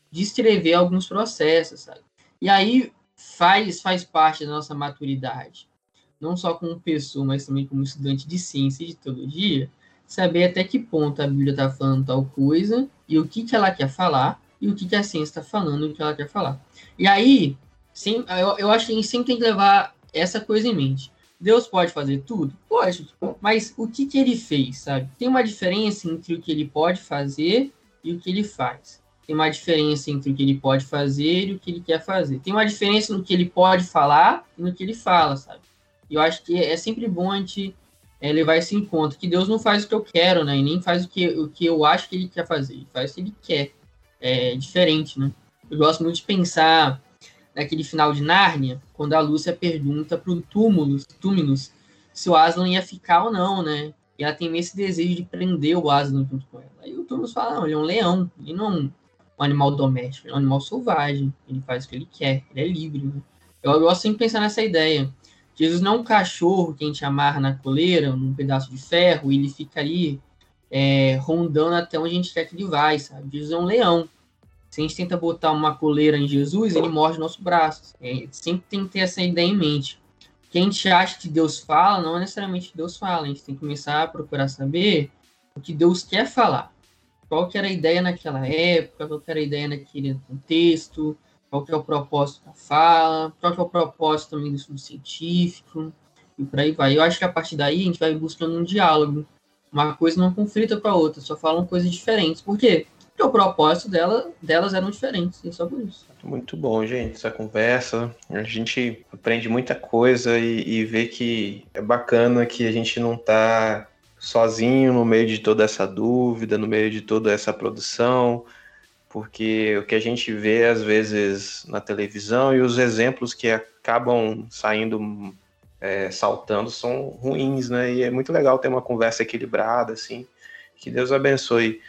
descrever alguns processos, sabe? E aí faz, faz parte da nossa maturidade não só como pessoa, mas também como estudante de ciência e de teologia, saber até que ponto a Bíblia está falando tal coisa e o que, que ela quer falar e o que, que a ciência está falando e o que ela quer falar. E aí, sim, eu, eu acho que a gente sempre tem que levar essa coisa em mente. Deus pode fazer tudo? Pode. Mas o que, que ele fez, sabe? Tem uma diferença entre o que ele pode fazer e o que ele faz. tem uma diferença entre o que ele pode fazer e o que ele quer fazer. Tem uma diferença no que ele pode falar e no que ele fala, sabe? E eu acho que é sempre bom a gente é, levar em conta, que Deus não faz o que eu quero, né? E nem faz o que, o que eu acho que ele quer fazer, ele faz o que ele quer. É diferente, né? Eu gosto muito de pensar naquele final de Nárnia, quando a Lúcia pergunta pro Túmulos, Túminos se o Aslan ia ficar ou não, né? E ela tem esse desejo de prender o Aslan junto com ela. Aí o Túmulos fala, não, ele é um leão, ele não um animal doméstico, é um animal selvagem. Ele faz o que ele quer, ele é livre. Né? Eu gosto sempre de pensar nessa ideia. Jesus não é um cachorro que a gente amarra na coleira, num pedaço de ferro, e ele fica ali é, rondando até onde a gente quer que ele vai, sabe? Jesus é um leão. Se a gente tenta botar uma coleira em Jesus, ele morde nosso braço. É, sempre tem que ter essa ideia em mente. O que a gente acha que Deus fala, não é necessariamente que Deus fala. A gente tem que começar a procurar saber o que Deus quer falar qual que era a ideia naquela época, qual que era a ideia naquele contexto, qual que é o propósito da fala, qual que é o propósito também do estudo científico, e por aí vai. Eu acho que a partir daí a gente vai buscando um diálogo. Uma coisa não conflita com a outra, só falam coisas diferentes. Por quê? Porque o propósito dela, delas eram diferentes, e só por isso. Muito bom, gente, essa conversa. A gente aprende muita coisa e, e vê que é bacana que a gente não está sozinho no meio de toda essa dúvida, no meio de toda essa produção, porque o que a gente vê às vezes na televisão e os exemplos que acabam saindo é, saltando são ruins, né? E é muito legal ter uma conversa equilibrada, assim. Que Deus abençoe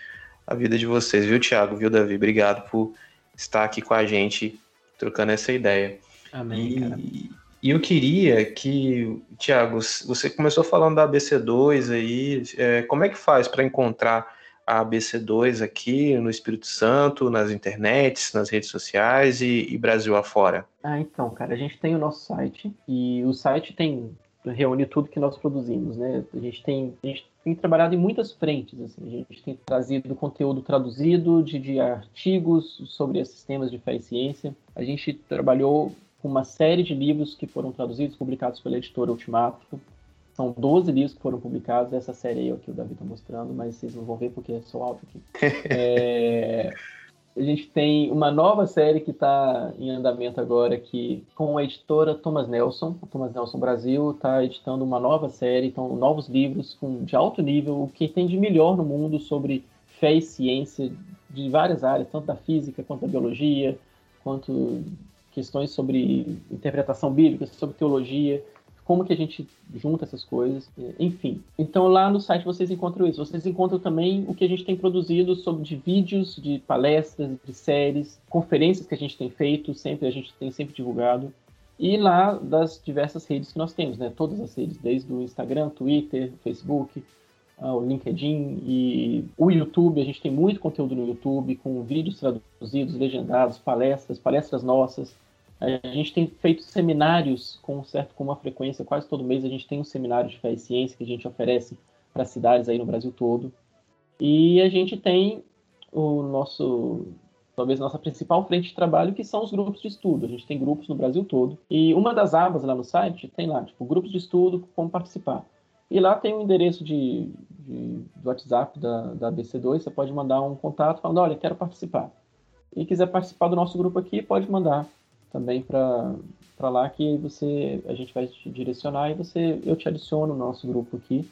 a vida de vocês, viu, Tiago? Viu, Davi? Obrigado por estar aqui com a gente, trocando essa ideia. Amém. E, e eu queria que, Tiago, você começou falando da ABC2 aí, é, como é que faz para encontrar a ABC2 aqui no Espírito Santo, nas internets, nas redes sociais e, e, Brasil afora? Ah, então, cara, a gente tem o nosso site e o site tem reúne tudo que nós produzimos, né? A gente tem, a gente tem trabalhado em muitas frentes, assim, a gente tem trazido conteúdo traduzido de, de artigos sobre esses temas de fé e ciência. A gente trabalhou com uma série de livros que foram traduzidos, publicados pela editora Ultimato. São 12 livros que foram publicados, essa série aí é o que o Davi está mostrando, mas vocês não vão ver porque é só áudio aqui. é... A gente tem uma nova série que está em andamento agora que com a editora Thomas Nelson. Thomas Nelson Brasil está editando uma nova série, então novos livros com, de alto nível, o que tem de melhor no mundo sobre fé e ciência de várias áreas, tanto da física quanto da biologia, quanto questões sobre interpretação bíblica, sobre teologia, como que a gente junta essas coisas, enfim. Então lá no site vocês encontram isso. Vocês encontram também o que a gente tem produzido sobre de vídeos, de palestras, de séries, conferências que a gente tem feito, sempre a gente tem sempre divulgado. E lá das diversas redes que nós temos, né? Todas as redes, desde o Instagram, Twitter, Facebook, ah, o LinkedIn e o YouTube. A gente tem muito conteúdo no YouTube, com vídeos traduzidos, legendados, palestras, palestras nossas, a gente tem feito seminários com certo com uma frequência, quase todo mês a gente tem um seminário de fé e ciência que a gente oferece para cidades aí no Brasil todo. E a gente tem o nosso talvez nossa principal frente de trabalho, que são os grupos de estudo. A gente tem grupos no Brasil todo. E uma das abas lá no site tem lá, tipo, grupos de estudo, como participar. E lá tem o um endereço de, de, do WhatsApp da, da BC2, você pode mandar um contato falando, olha, quero participar. E quiser participar do nosso grupo aqui, pode mandar também para lá que você a gente vai te direcionar e você eu te adiciono no nosso grupo aqui.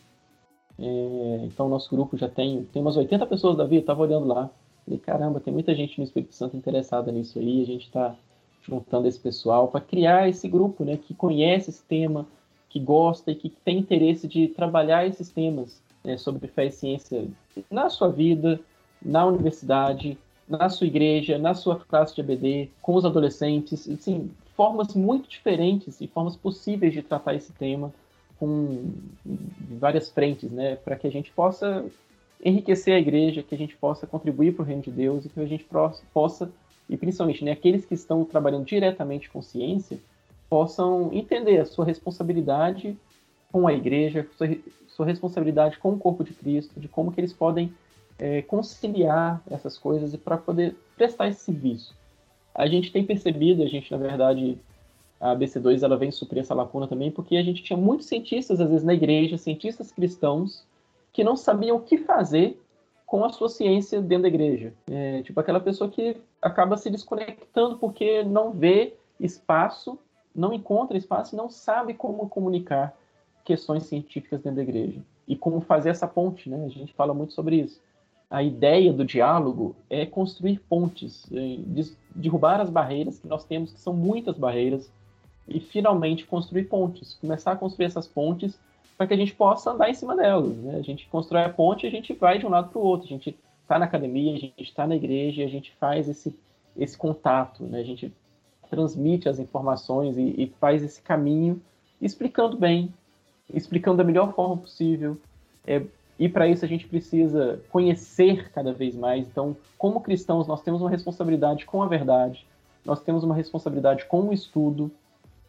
É, então nosso grupo já tem tem umas 80 pessoas Davi, eu tava olhando lá. Falei, caramba, tem muita gente no Espírito Santo interessada nisso aí, a gente está juntando esse pessoal para criar esse grupo, né, que conhece esse tema, que gosta e que tem interesse de trabalhar esses temas né, sobre fé e ciência na sua vida, na universidade, na sua igreja, na sua classe de ABD, com os adolescentes, assim, formas muito diferentes e formas possíveis de tratar esse tema com várias frentes, né, para que a gente possa enriquecer a igreja, que a gente possa contribuir para o reino de Deus e que a gente possa, e principalmente né, aqueles que estão trabalhando diretamente com ciência, possam entender a sua responsabilidade com a igreja, sua, sua responsabilidade com o corpo de Cristo, de como que eles podem é, conciliar essas coisas e para poder prestar esse serviço. A gente tem percebido, a gente na verdade a BC2 ela vem suprir essa lacuna também, porque a gente tinha muitos cientistas às vezes na igreja, cientistas cristãos que não sabiam o que fazer com a sua ciência dentro da igreja. É, tipo aquela pessoa que acaba se desconectando porque não vê espaço, não encontra espaço e não sabe como comunicar questões científicas dentro da igreja. E como fazer essa ponte, né? A gente fala muito sobre isso. A ideia do diálogo é construir pontes, é derrubar as barreiras que nós temos, que são muitas barreiras, e finalmente construir pontes, começar a construir essas pontes para que a gente possa andar em cima delas. Né? A gente constrói a ponte e a gente vai de um lado para o outro. A gente está na academia, a gente está na igreja, a gente faz esse, esse contato, né? a gente transmite as informações e, e faz esse caminho explicando bem, explicando da melhor forma possível. É, e para isso a gente precisa conhecer cada vez mais. Então, como cristãos, nós temos uma responsabilidade com a verdade, nós temos uma responsabilidade com o estudo,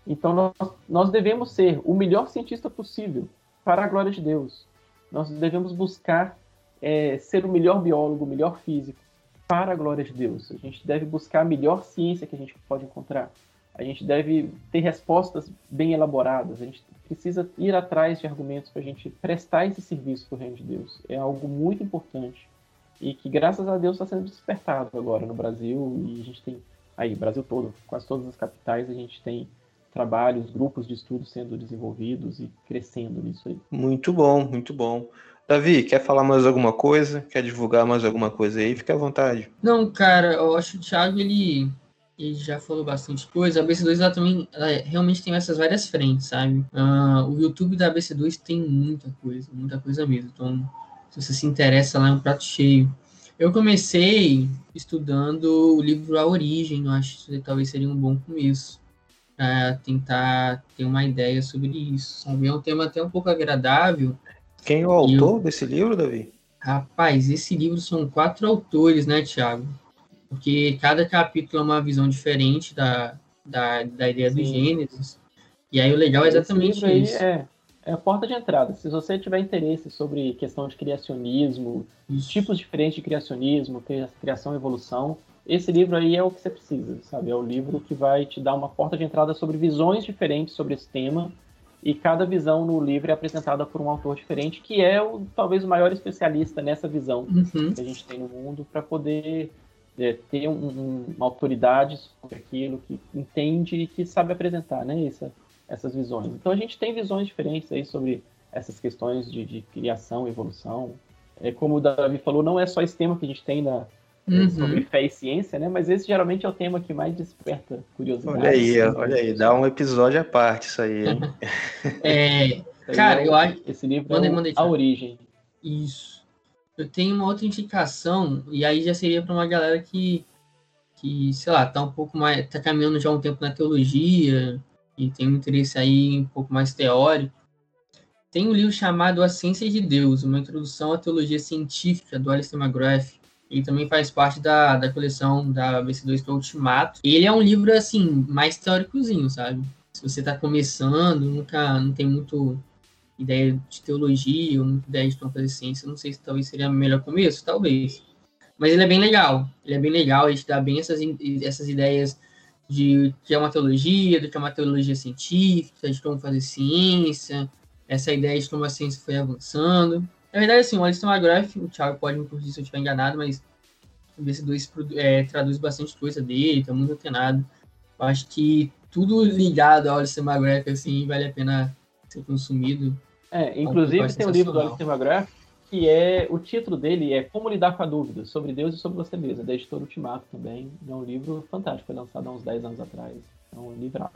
então, nós, nós devemos ser o melhor cientista possível para a glória de Deus. Nós devemos buscar é, ser o melhor biólogo, o melhor físico para a glória de Deus. A gente deve buscar a melhor ciência que a gente pode encontrar. A gente deve ter respostas bem elaboradas. A gente precisa ir atrás de argumentos para a gente prestar esse serviço para o reino de Deus. É algo muito importante e que, graças a Deus, está sendo despertado agora no Brasil. E a gente tem aí, Brasil todo, quase todas as capitais, a gente tem trabalhos, grupos de estudo sendo desenvolvidos e crescendo nisso aí. Muito bom, muito bom. Davi, quer falar mais alguma coisa? Quer divulgar mais alguma coisa aí? Fique à vontade. Não, cara, eu acho que o Thiago, ele, ele já falou bastante coisa. A BC2 ela também ela realmente tem essas várias frentes, sabe? Uh, o YouTube da BC2 tem muita coisa, muita coisa mesmo. Então, se você se interessa lá, é um prato cheio. Eu comecei estudando o livro A Origem, eu acho que talvez seria um bom começo para tentar ter uma ideia sobre isso. Sabe? É um tema até um pouco agradável. Quem é o autor eu... desse livro, Davi? Rapaz, esse livro são quatro autores, né, Tiago? Porque cada capítulo é uma visão diferente da, da, da ideia Sim. do Gênesis. E aí o legal é exatamente isso. É, é a porta de entrada. Se você tiver interesse sobre questão de criacionismo, isso. tipos diferentes de criacionismo, criação e evolução, esse livro aí é o que você precisa, sabe? É o livro que vai te dar uma porta de entrada sobre visões diferentes sobre esse tema e cada visão no livro é apresentada por um autor diferente, que é o, talvez o maior especialista nessa visão uhum. que a gente tem no mundo para poder é, ter um, um, uma autoridade sobre aquilo que entende e que sabe apresentar, né? Essa, essas visões. Então a gente tem visões diferentes aí sobre essas questões de, de criação, evolução. É, como o Davi falou, não é só esse tema que a gente tem na, uhum. sobre fé e ciência, né? Mas esse geralmente é o tema que mais desperta curiosidade. Olha aí, olha aí, dá um episódio à parte isso aí. é, cara, eu acho. Esse livro é mandei, a origem. Isso. Eu tenho uma outra indicação e aí já seria para uma galera que que, sei lá, tá um pouco mais, tá caminhando já um tempo na teologia e tem um interesse aí um pouco mais teórico. Tem um livro chamado A Ciência de Deus, uma introdução à teologia científica do Alistair McGrath. Ele também faz parte da, da coleção da BC2 que é Ultimato. Ele é um livro, assim, mais teóricozinho, sabe? Se você está começando, nunca não tem muito ideia de teologia, muita ideia de ciência, não sei se talvez seria o melhor começo, talvez. Mas ele é bem legal. Ele é bem legal, ele te dá bem essas, essas ideias de que é uma teologia, do que é uma teologia científica, de como fazer ciência, essa ideia de como a ciência foi avançando. Na verdade, assim, o Alisson McGrath, o Thiago pode me corrigir se eu estiver enganado, mas o BC2 é, traduz bastante coisa dele, tá muito antenado. Eu acho que tudo ligado ao Alisson McGrath, assim, vale a pena ser consumido. É, inclusive tem um livro do Alisson McGrath que é, o título dele é Como Lidar com a Dúvida, sobre Deus e sobre você mesmo, da editora Ultimato também. É um livro fantástico, foi lançado há uns 10 anos atrás. É um livraço.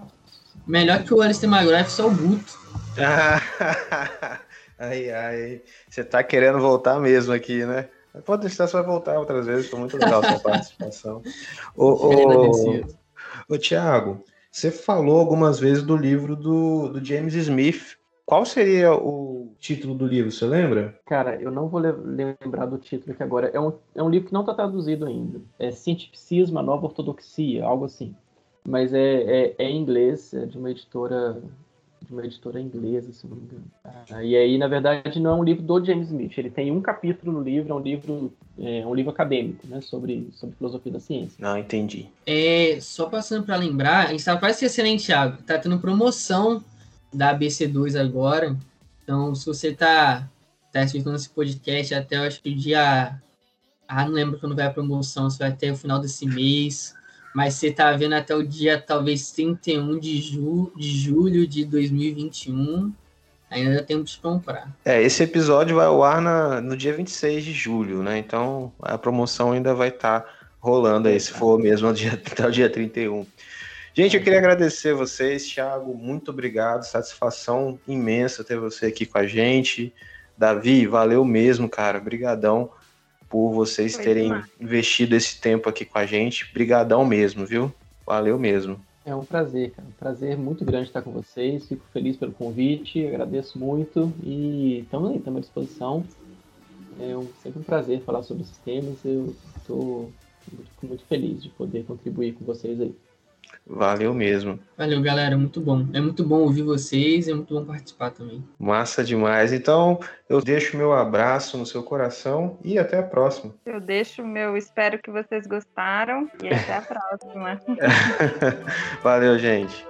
Melhor que o Alistair McGrath, só o Guto. Ai, ai. Você tá querendo voltar mesmo aqui, né? Pode deixar, você vai voltar outras vezes. Foi muito legal a sua participação. ô, ô, ô, Tiago, você falou algumas vezes do livro do, do James Smith. Qual seria o título do livro, você lembra? Cara, eu não vou lembrar do título aqui agora. É um, é um livro que não está traduzido ainda. É Cientificismo, a Nova Ortodoxia, algo assim. Mas é, é, é em inglês, é de uma editora de uma editora inglesa, se não me engano. Ah, e aí, na verdade, não é um livro do James Smith. Ele tem um capítulo no livro, é um livro, é um livro acadêmico, né, sobre, sobre filosofia da ciência. Não, entendi. É, só passando para lembrar, a gente estava quase esquecendo, hein, Thiago? Tá tendo promoção da ABC2 agora. Então, se você tá, tá assistindo esse podcast até, eu acho que o dia ah, não lembro quando vai a promoção, se vai até o final desse mês, mas você tá vendo até o dia talvez 31 de, ju de julho de 2021, ainda dá tempo de comprar. É, esse episódio vai ao ar na, no dia 26 de julho, né? Então a promoção ainda vai estar tá rolando aí, se for mesmo até o dia 31. Gente, eu queria agradecer vocês, Thiago, muito obrigado, satisfação imensa ter você aqui com a gente. Davi, valeu mesmo, cara, brigadão por vocês Foi terem demais. investido esse tempo aqui com a gente. Brigadão mesmo, viu? Valeu mesmo. É um prazer, cara. Um prazer muito grande estar com vocês. Fico feliz pelo convite, agradeço muito e estamos aí, estamos à disposição. É um, sempre um prazer falar sobre esses temas. Eu estou muito feliz de poder contribuir com vocês aí. Valeu mesmo. Valeu, galera. Muito bom. É muito bom ouvir vocês, é muito bom participar também. Massa demais. Então, eu deixo meu abraço no seu coração e até a próxima. Eu deixo meu, espero que vocês gostaram e até a próxima. Valeu, gente.